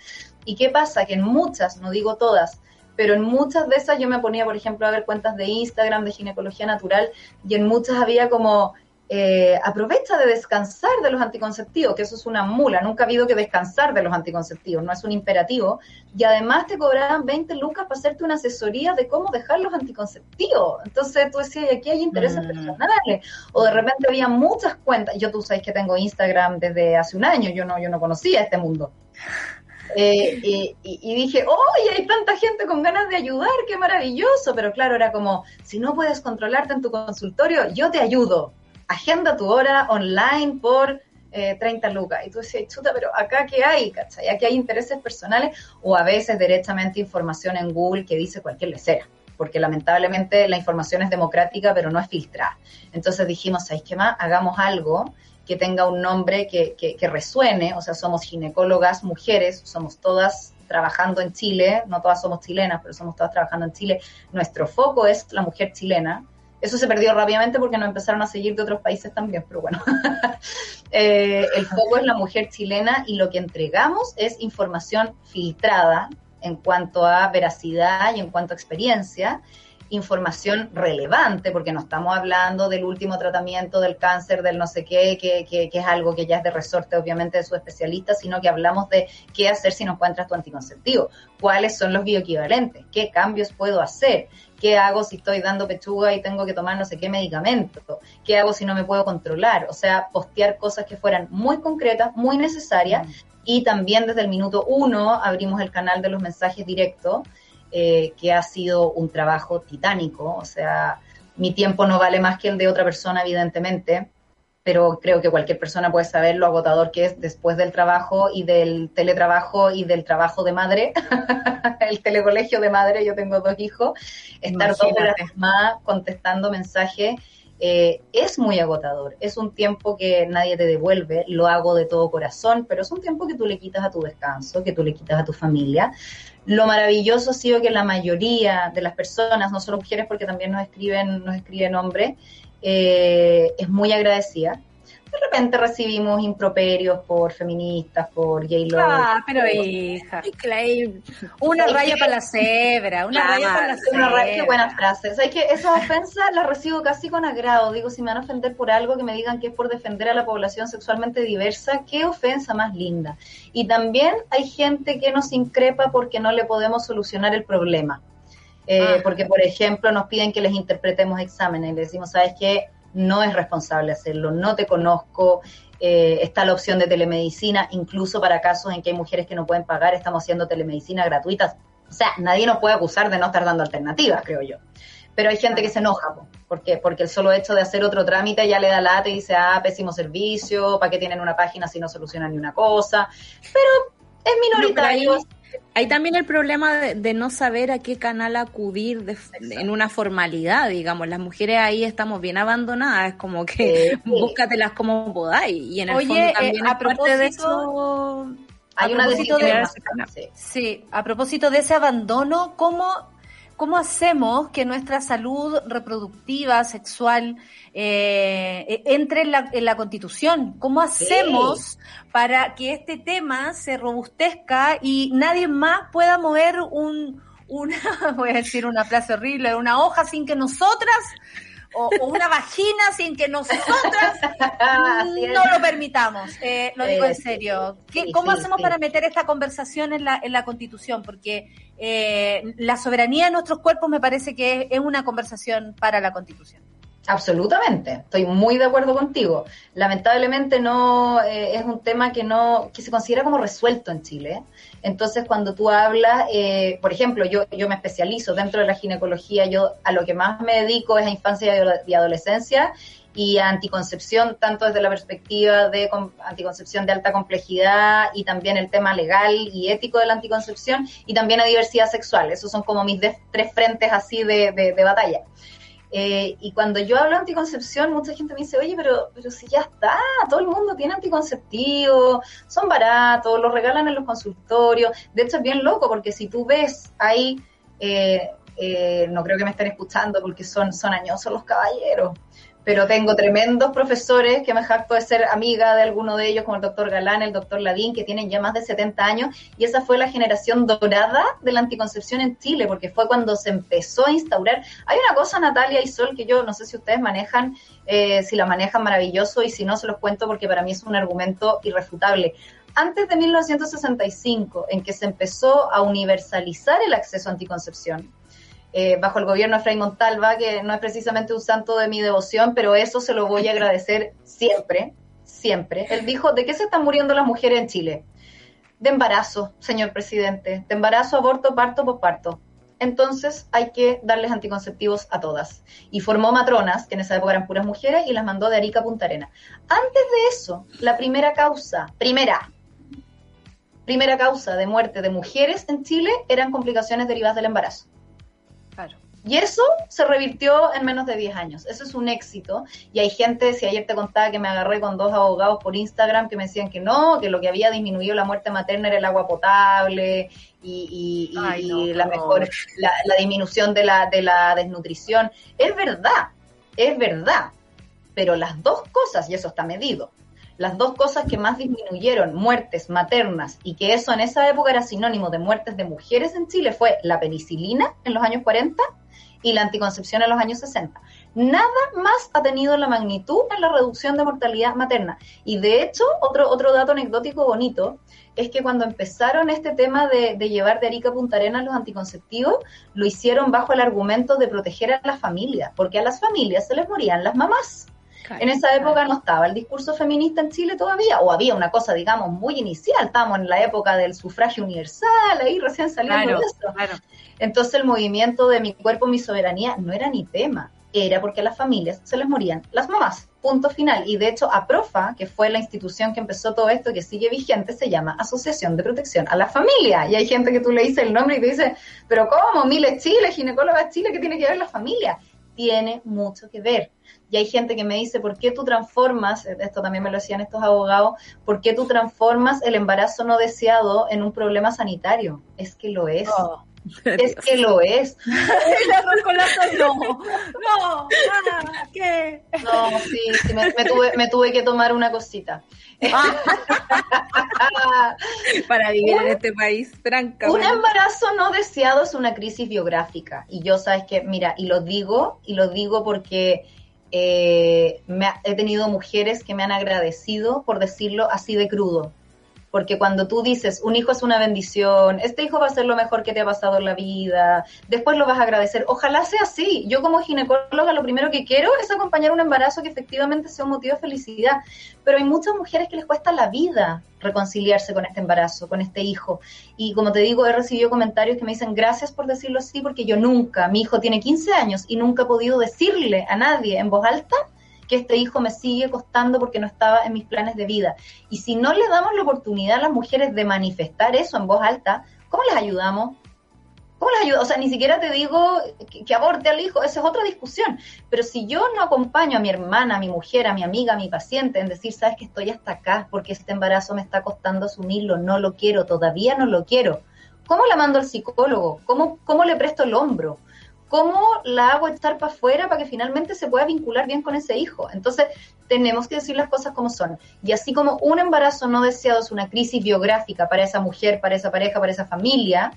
¿Y qué pasa? Que en muchas, no digo todas, pero en muchas de esas yo me ponía, por ejemplo, a ver cuentas de Instagram de ginecología natural y en muchas había como eh, aprovecha de descansar de los anticonceptivos, que eso es una mula, nunca ha habido que descansar de los anticonceptivos, no es un imperativo, y además te cobraban 20 lucas para hacerte una asesoría de cómo dejar los anticonceptivos. Entonces tú decías, aquí hay intereses mm. personales, o de repente había muchas cuentas, yo tú sabes que tengo Instagram desde hace un año, yo no, yo no conocía este mundo. Eh, y, dije, ¡oye, hay tanta gente con ganas de ayudar! ¡Qué maravilloso! Pero claro, era como, si no puedes controlarte en tu consultorio, yo te ayudo. Agenda tu hora online por 30 eh, lucas. Y tú decías, chuta, pero acá qué hay, ¿cachai? Aquí hay intereses personales o a veces directamente información en Google que dice cualquier lecera porque lamentablemente la información es democrática, pero no es filtrada. Entonces dijimos, ¿sabéis qué más? Hagamos algo que tenga un nombre que, que, resuene, o sea, somos ginecólogas mujeres, somos todas trabajando en Chile, no todas somos chilenas, pero somos todas trabajando en Chile. Nuestro foco es la mujer chilena. Eso se perdió rápidamente porque nos empezaron a seguir de otros países también, pero bueno. Eh, el foco es la mujer chilena y lo que entregamos es información filtrada en cuanto a veracidad y en cuanto a experiencia información relevante, porque no estamos hablando del último tratamiento del cáncer, del no sé qué, que, que, es algo que ya es de resorte obviamente de su especialista, sino que hablamos de qué hacer si no encuentras tu anticonceptivo, cuáles son los bioequivalentes, qué cambios puedo hacer, qué hago si estoy dando pechuga y tengo que tomar no sé qué medicamento, qué hago si no me puedo controlar, o sea, postear cosas que fueran muy concretas, muy necesarias, y también desde el minuto uno abrimos el canal de los mensajes directos eh, que ha sido un trabajo titánico. O sea, mi tiempo no vale más que el de otra persona, evidentemente, pero creo que cualquier persona puede saber lo agotador que es después del trabajo y del teletrabajo y del trabajo de madre, el telecolegio de madre, yo tengo dos hijos, estar dos horas más contestando mensajes. Eh, es muy agotador, es un tiempo que nadie te devuelve, lo hago de todo corazón, pero es un tiempo que tú le quitas a tu descanso, que tú le quitas a tu familia, lo maravilloso ha sido que la mayoría de las personas, no solo mujeres porque también nos escriben, nos escriben hombres, eh, es muy agradecida de repente recibimos improperios por feministas, por gay lovers. Ah, pero hija. Una raya para la cebra, una raya para la cebra. Una qué buenas frases. que esas ofensas las recibo casi con agrado. Digo, si me van a ofender por algo, que me digan que es por defender a la población sexualmente diversa, qué ofensa más linda. Y también hay gente que nos increpa porque no le podemos solucionar el problema. Eh, ah. Porque, por ejemplo, nos piden que les interpretemos exámenes y les decimos, ¿sabes qué? no es responsable hacerlo, no te conozco, eh, está la opción de telemedicina, incluso para casos en que hay mujeres que no pueden pagar, estamos haciendo telemedicina gratuitas. O sea, nadie nos puede acusar de no estar dando alternativas, creo yo. Pero hay gente que se enoja, porque porque el solo hecho de hacer otro trámite ya le da lata y dice, ah, pésimo servicio, ¿para qué tienen una página si no solucionan ni una cosa? Pero es minoritario. Hay también el problema de, no saber a qué canal acudir en una formalidad, digamos. Las mujeres ahí estamos bien abandonadas, es como que búscatelas como podáis. Y en el fondo eh, también a propósito, de eso... Hay una de, sí, a propósito de ese abandono, ¿cómo ¿Cómo hacemos que nuestra salud reproductiva, sexual, eh, e-, entre en la, constitución? ¿Cómo hacemos para que este tema se robustezca y nadie más pueda mover un, una, voy a decir una frase horrible, una hoja sin que nosotras o, una vagina sin que nosotras no lo permitamos. Eh, lo digo en serio. ¿Cómo hacemos para meter esta conversación en la, en la Constitución? Porque eh, la soberanía de nuestros cuerpos me parece que es una conversación para la Constitución. Absolutamente, estoy muy de acuerdo contigo. Lamentablemente no eh, es un tema que no que se considera como resuelto en Chile. Entonces, cuando tú hablas, eh, por ejemplo, yo yo me especializo dentro de la ginecología, yo a lo que más me dedico es a infancia y adolescencia y a anticoncepción, tanto desde la perspectiva de anticoncepción de alta complejidad y también el tema legal y ético de la anticoncepción y también a diversidad sexual. Esos son como mis tres frentes así de, de batalla. Eh, y cuando yo hablo de anticoncepción, mucha gente me dice, oye, pero, pero si ya está, todo el mundo tiene anticonceptivo, son baratos, los regalan en los consultorios. De hecho, es bien loco porque si tú ves ahí, eh, eh, no creo que me estén escuchando porque son, son añosos los caballeros, pero tengo tremendos profesores que me jacto de ser amiga de alguno de ellos, como el doctor Galán, el doctor Ladín, que tienen ya más de 70 años, y esa fue la generación dorada de la anticoncepción en Chile, porque fue cuando se empezó a instaurar. Hay una cosa, Natalia y Sol, que yo no sé si ustedes manejan, eh, si la manejan maravilloso, y si no, se los cuento porque para mí es un argumento irrefutable antes de 1965, en que se empezó a universalizar el acceso a anticoncepción, eh, bajo el gobierno de Fray Montalva, que no es precisamente un santo de mi devoción, pero eso se lo voy a agradecer siempre, siempre. Él dijo, ¿de qué se están muriendo las mujeres en Chile? de embarazo, señor presidente, de embarazo, aborto, parto, posparto. Entonces hay que darles anticonceptivos a todas. Y formó matronas, que en esa época eran puras mujeres, y las mandó de Arica a Punta Arena. Antes de eso, la primera causa, primera, primera causa de muerte de mujeres en Chile eran complicaciones derivadas del embarazo. Claro. Y eso se revirtió en menos de 10 años. Eso es un éxito. Y hay gente, si ayer te contaba que me agarré con dos abogados por Instagram que me decían que no, que lo que había disminuido la muerte materna era el agua potable y, y- Ay, y no, la mejor, la, la disminución de la, de la desnutrición. Es verdad, es verdad. Pero las dos cosas, y eso está medido, las dos cosas que más disminuyeron muertes maternas y que eso en esa época era sinónimo de muertes de mujeres en Chile fue la penicilina en los años 40 y la anticoncepción en los años 60. Nada más ha tenido la magnitud en la reducción de mortalidad materna. Y de hecho, otro, otro dato anecdótico bonito es que cuando empezaron este tema de, llevar de Arica a Punta Arenas los anticonceptivos, lo hicieron bajo el argumento de proteger a las familias, porque a las familias se les morían las mamás. En esa época no estaba el discurso feminista en Chile todavía, o había una cosa, digamos, muy inicial. Estábamos en la época del sufragio universal, ahí recién saliendo Claro, de eso. claro. Entonces el movimiento de mi cuerpo, mi soberanía no era ni tema, era porque a las familias se les morían las mamás. Punto final. Y de hecho, APROFA, que fue la institución que empezó todo esto, que sigue vigente, se llama Asociación de Protección a la Familia. Y hay gente que tú le dices el nombre y te dice, pero ¿cómo? Miles Chile, ginecóloga Chile, ¿qué tiene que ver la familia? Tiene mucho que ver. Y hay gente que me dice, ¿por qué tú transformas, esto también me lo decían estos abogados, ¿por qué tú transformas el embarazo no deseado en un problema sanitario? Es que lo es. Oh, Es que lo es. no, no, ¿qué? No, sí, sí, me, me tuve, me tuve que tomar una cosita. Para vivir en este país, tranca. Un embarazo no deseado es una crisis biográfica. Y yo, sabes que, mira, y lo digo, y lo digo porque eh, me ha- he tenido mujeres que me han agradecido por decirlo así de crudo. Porque cuando tú dices, un hijo es una bendición, este hijo va a ser lo mejor que te ha pasado en la vida, después lo vas a agradecer. Ojalá sea así. Yo como ginecóloga lo primero que quiero es acompañar un embarazo que efectivamente sea un motivo de felicidad. Pero hay muchas mujeres que les cuesta la vida reconciliarse con este embarazo, con este hijo. Y como te digo, he recibido comentarios que me dicen gracias por decirlo así, porque yo nunca, mi hijo tiene 15 años y nunca he podido decirle a nadie en voz alta que este hijo me sigue costando porque no estaba en mis planes de vida. Y si no le damos la oportunidad a las mujeres de manifestar eso en voz alta, ¿cómo les ayudamos? ¿Cómo les ayudo? O sea, ni siquiera te digo que, que aborte al hijo, esa es otra discusión. Pero si yo no acompaño a mi hermana, a mi mujer, a mi amiga, a mi paciente en decir, sabes que estoy hasta acá porque este embarazo me está costando asumirlo, no lo quiero, todavía no lo quiero. ¿Cómo la mando al psicólogo? ¿Cómo, cómo le presto el hombro? ¿Cómo la hago estar para afuera para que finalmente se pueda vincular bien con ese hijo? Entonces, tenemos que decir las cosas como son. Y así como un embarazo no deseado es una crisis biográfica para esa mujer, para esa pareja, para esa familia,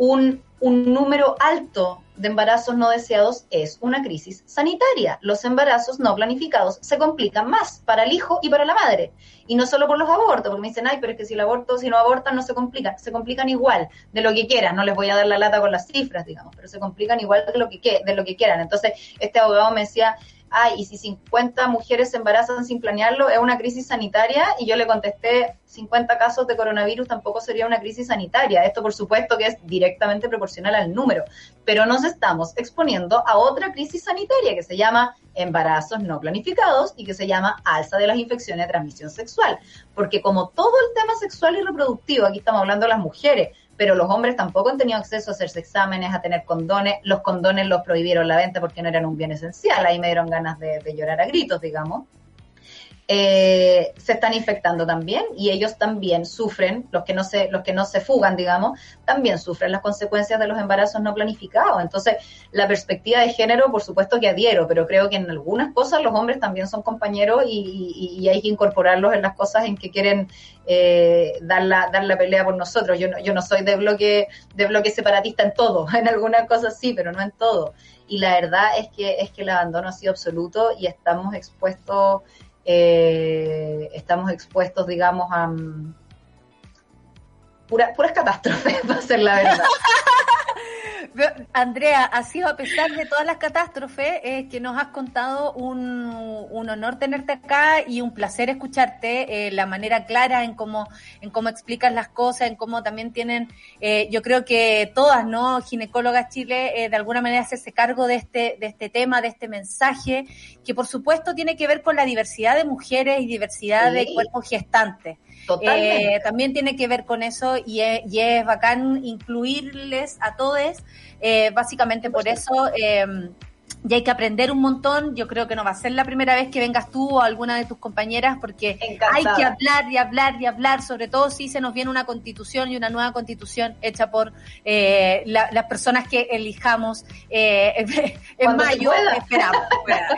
un, un número alto de embarazos no deseados es una crisis sanitaria. Los embarazos no planificados se complican más para el hijo y para la madre. Y no solo por los abortos, porque me dicen, ay, pero es que si el aborto, si no abortan, no se complican. Se complican igual, de lo que quieran. No les voy a dar la lata con las cifras, digamos, pero se complican igual de lo que, de lo que quieran. Entonces, este abogado me decía, ay, y si 50 mujeres se embarazan sin planearlo, es una crisis sanitaria, y yo le contesté, 50 casos de coronavirus tampoco sería una crisis sanitaria. Esto, por supuesto, que es directamente proporcional al número, pero nos estamos exponiendo a otra crisis sanitaria que se llama embarazos no planificados y que se llama alza de las infecciones de transmisión sexual. Porque como todo el tema sexual y reproductivo, aquí estamos hablando de las mujeres, pero los hombres tampoco han tenido acceso a hacerse exámenes, a tener condones. Los condones los prohibieron la venta porque no eran un bien esencial. Ahí me dieron ganas de, de llorar a gritos, digamos. Eh, se están infectando también y ellos también sufren, los que no se, los que no se fugan, digamos, también sufren las consecuencias de los embarazos no planificados. Entonces, la perspectiva de género, por supuesto que adhiero, pero creo que en algunas cosas los hombres también son compañeros y, y- hay que incorporarlos en las cosas en que quieren eh, dar, la, dar la pelea por nosotros. Yo no, yo no soy de bloque, de bloque separatista en todo, en algunas cosas sí, pero no en todo. Y la verdad es que, es que el abandono ha sido absoluto y estamos expuestos, eh, estamos expuestos, digamos, a mm, pura- puras catástrofes, va a ser la verdad. Andrea, ha sido a pesar de todas las catástrofes eh, que nos has contado un, un, honor tenerte acá y un placer escucharte, eh, la manera clara en cómo, en cómo explicas las cosas, en cómo también tienen, eh, yo creo que todas, ¿no? Ginecólogas Chile, de alguna manera hacerse cargo de este, de este tema, de este mensaje, que por supuesto tiene que ver con la diversidad de mujeres y diversidad de cuerpos gestantes. Eh, también tiene que ver con eso y es, y es bacán incluirles a todos, eh, básicamente por eso. Eh, y hay que aprender un montón. Yo creo que no va a ser la primera vez que vengas tú o alguna de tus compañeras, porque hay que hablar y hablar y hablar, sobre todo si se nos viene una constitución y una nueva constitución hecha por eh, las personas que elijamos eh, en mayo. Esperamos,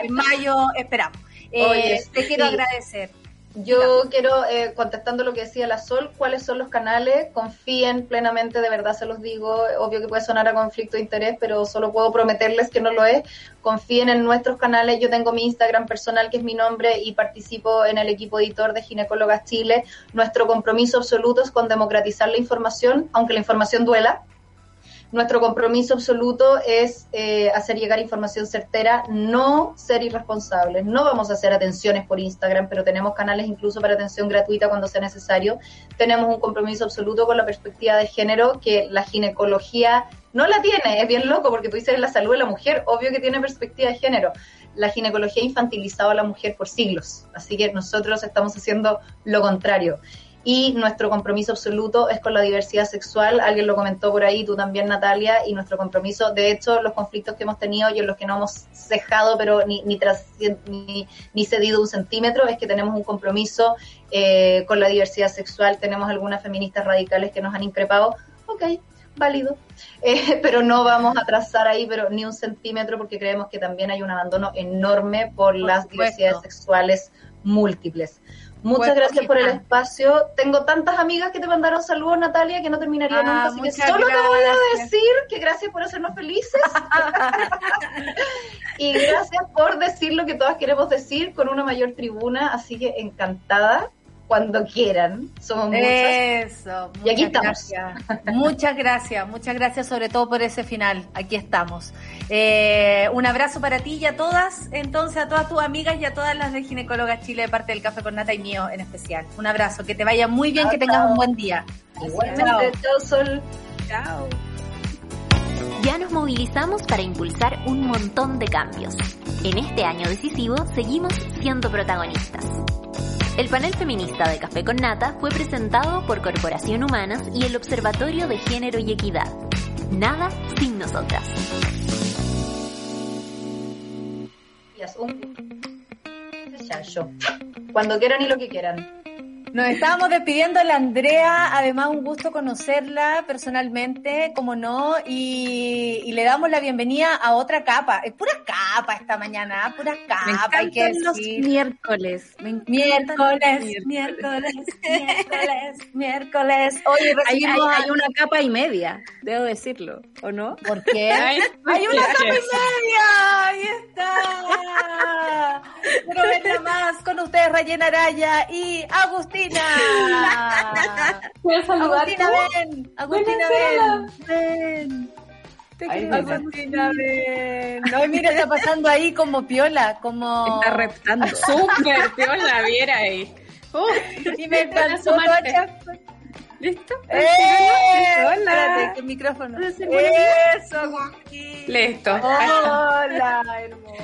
en mayo esperamos. te quiero agradecer. Yo quiero, eh, contestando lo que decía la Sol, ¿cuáles son los canales? Confíen plenamente, de verdad se los digo. Obvio que puede sonar a conflicto de interés, pero solo puedo prometerles que no lo es. Confíen en nuestros canales. Yo tengo mi Instagram personal, que es mi nombre, y participo en el equipo editor de Ginecólogas Chile. Nuestro compromiso absoluto es con democratizar la información, aunque la información duela. Nuestro compromiso absoluto es eh, hacer llegar información certera, no ser irresponsables. No vamos a hacer atenciones por Instagram, pero tenemos canales incluso para atención gratuita cuando sea necesario. Tenemos un compromiso absoluto con la perspectiva de género que la ginecología no la tiene. Es bien loco porque tú dices la salud de la mujer, obvio que tiene perspectiva de género. La ginecología ha infantilizado a la mujer por siglos, así que nosotros estamos haciendo lo contrario y nuestro compromiso absoluto es con la diversidad sexual. Alguien lo comentó por ahí, tú también, Natalia, y nuestro compromiso, de hecho, los conflictos que hemos tenido y en los que no hemos cejado, pero ni, ni, ni, ni cedido un centímetro, es que tenemos un compromiso eh, con la diversidad sexual. Tenemos algunas feministas radicales que nos han increpado. Ok, válido, eh, pero no vamos a trazar ahí pero ni un centímetro porque creemos que también hay un abandono enorme por las diversidades sexuales múltiples. Muchas gracias por el espacio. Tengo tantas amigas que te mandaron saludos, Natalia, que no terminaría ah, nunca. Así que solo te voy a decir que gracias por hacernos felices. y gracias por decir lo que todas queremos decir con una mayor tribuna. Así que encantada cuando quieran. Somos muchas. Eso. Y aquí estamos. Muchas gracias, muchas gracias sobre todo por ese final. Aquí estamos. Eh, un abrazo para ti y a todas, entonces a todas tus amigas y a todas las de Ginecólogas Chile de parte del Café con Nata y mío en especial. Un abrazo, que te vaya muy bien, que tengas un buen día. Igualmente, chao Sol. Chao. Ya nos movilizamos para impulsar un montón de cambios. En este año decisivo seguimos siendo protagonistas. El panel feminista de Café con Nata fue presentado por Corporación Humanas y el Observatorio de Género y Equidad. Nada sin nosotras. Cuando quieran y lo que quieran. Nos estábamos despidiendo de la Andrea, además un gusto conocerla personalmente, como no, y, le damos la bienvenida a otra capa. Es pura capa esta mañana, pura capa. Me encantan los miércoles. miércoles, miércoles, miércoles, miércoles, Oye, hay, hay, una capa y media, debo decirlo, ¿o no? ¿Por qué? hay, una capa y media, ahí está. Pero venga más con ustedes, Rayena Araya y Agustín. Agustina. ¿Puedes saludar Agustina, ven. Agustina, ven. Ven. Te Agustina, ven. No, mira, está pasando ahí como piola, como... Está reptando. Súper piola, viera ahí. Uh, y me encantó ¿Listo? ¡Eh! Hola. Espérate, el micrófono. Eso, Agustín. Listo. Hola, hermosa.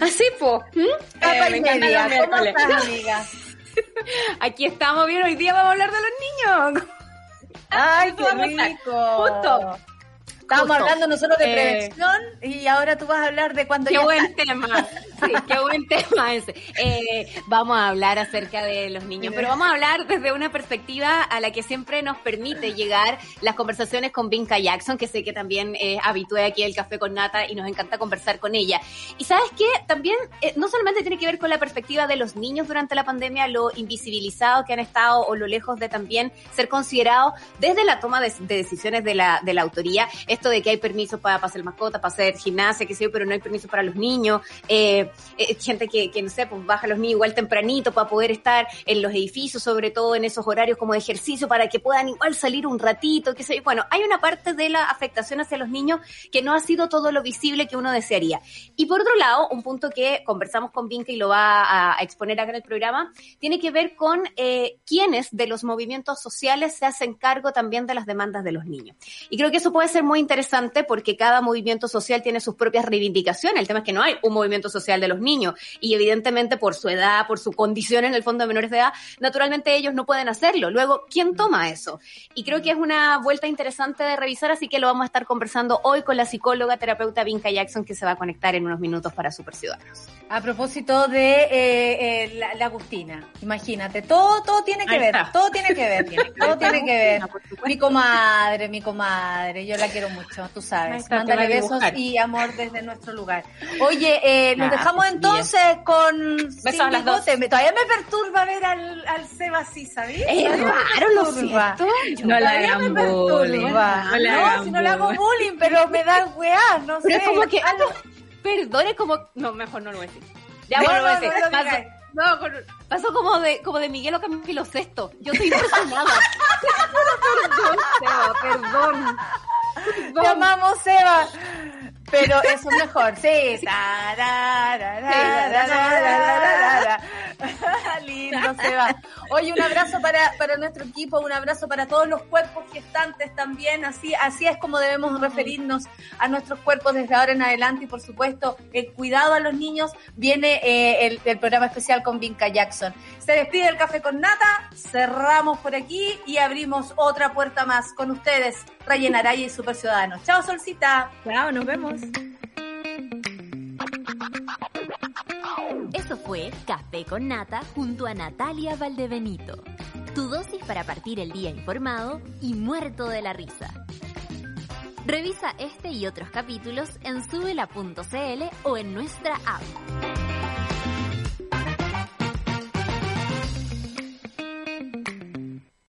Así, po. ¿Mm? Eh, me encanta ¿Cómo estás, amiga? Aquí estamos bien, hoy día vamos a hablar de los niños. Ay, qué rico. Justo. Estábamos hablando nosotros de eh, prevención y ahora tú vas a hablar de cuando qué buen tema. Sí, qué buen tema ese. Eh, vamos a hablar acerca de los niños, pero vamos a hablar desde una perspectiva a la que siempre nos permite llegar las conversaciones con Vinca Jackson, que sé que también es habitué aquí el Café con Nata y nos encanta conversar con ella. Y sabes qué, también eh, no solamente tiene que ver con la perspectiva de los niños durante la pandemia, lo invisibilizado que han estado o lo lejos de también ser considerados desde la toma de, decisiones de la, de la autoría, esto de que hay permiso para, hacer mascota, para hacer gimnasia, qué sé yo, pero no hay permiso para los niños. Eh, eh, gente que, que, no sé, pues baja los niños igual tempranito para poder estar en los edificios, sobre todo en esos horarios como de ejercicio, para que puedan igual salir un ratito, qué sé yo. Bueno, hay una parte de la afectación hacia los niños que no ha sido todo lo visible que uno desearía. Y por otro lado, un punto que conversamos con Vinca y lo va a, exponer acá en el programa, tiene que ver con eh, quiénes de los movimientos sociales se hacen cargo también de las demandas de los niños. Y creo que eso puede ser muy interesante porque cada movimiento social tiene sus propias reivindicaciones. El tema es que no hay un movimiento social de los niños y evidentemente por su edad, por su condición en el fondo de menores de edad, naturalmente ellos no pueden hacerlo. Luego, ¿quién toma eso? Y creo que es una vuelta interesante de revisar, así que lo vamos a estar conversando hoy con la psicóloga terapeuta Vinca Jackson que se va a conectar en unos minutos para Super Ciudadanos. A propósito de eh, eh, la, Agustina, imagínate, todo, todo tiene que ver, todo tiene que ver, todo tiene que ver. Mi comadre, mi comadre, yo la quiero mucho, tú sabes. Mándale besos y amor desde nuestro lugar. Oye, eh, nos dejamos entonces con besos a las dos. Todavía me perturba ver al, al Seba así, ¿sabías? Es raro, lo siento. No la hagan bullying. No, si no le hago bullying, pero me da weá, no pero sé. es como que perdone como. No, mejor no lo voy a decir. Ya, bueno, lo voy a decir. no, pasó como de, como de Miguel o Camilo Sexto. Yo estoy impresionada. perdón, Seba, perdón. Te amamos, Seba. Pero eso es mejor, sí. Lindo, Seba. Oye, un abrazo para, para nuestro equipo, un abrazo para todos los cuerpos gestantes también. Así, así es como debemos referirnos a nuestros cuerpos desde ahora en adelante. Y por supuesto, el cuidado a los niños viene eh, el, el, programa especial con Vinca Jackson. Se despide el café con nata, cerramos por aquí y abrimos otra puerta más con ustedes, Rayen Araya y Super Ciudadanos. Chao, Solcita. Chao, nos vemos. Eso fue Café con Nata junto a Natalia Valdebenito. Tu dosis para partir el día informado y muerto de la risa. Revisa este y otros capítulos en subela.cl o en nuestra app.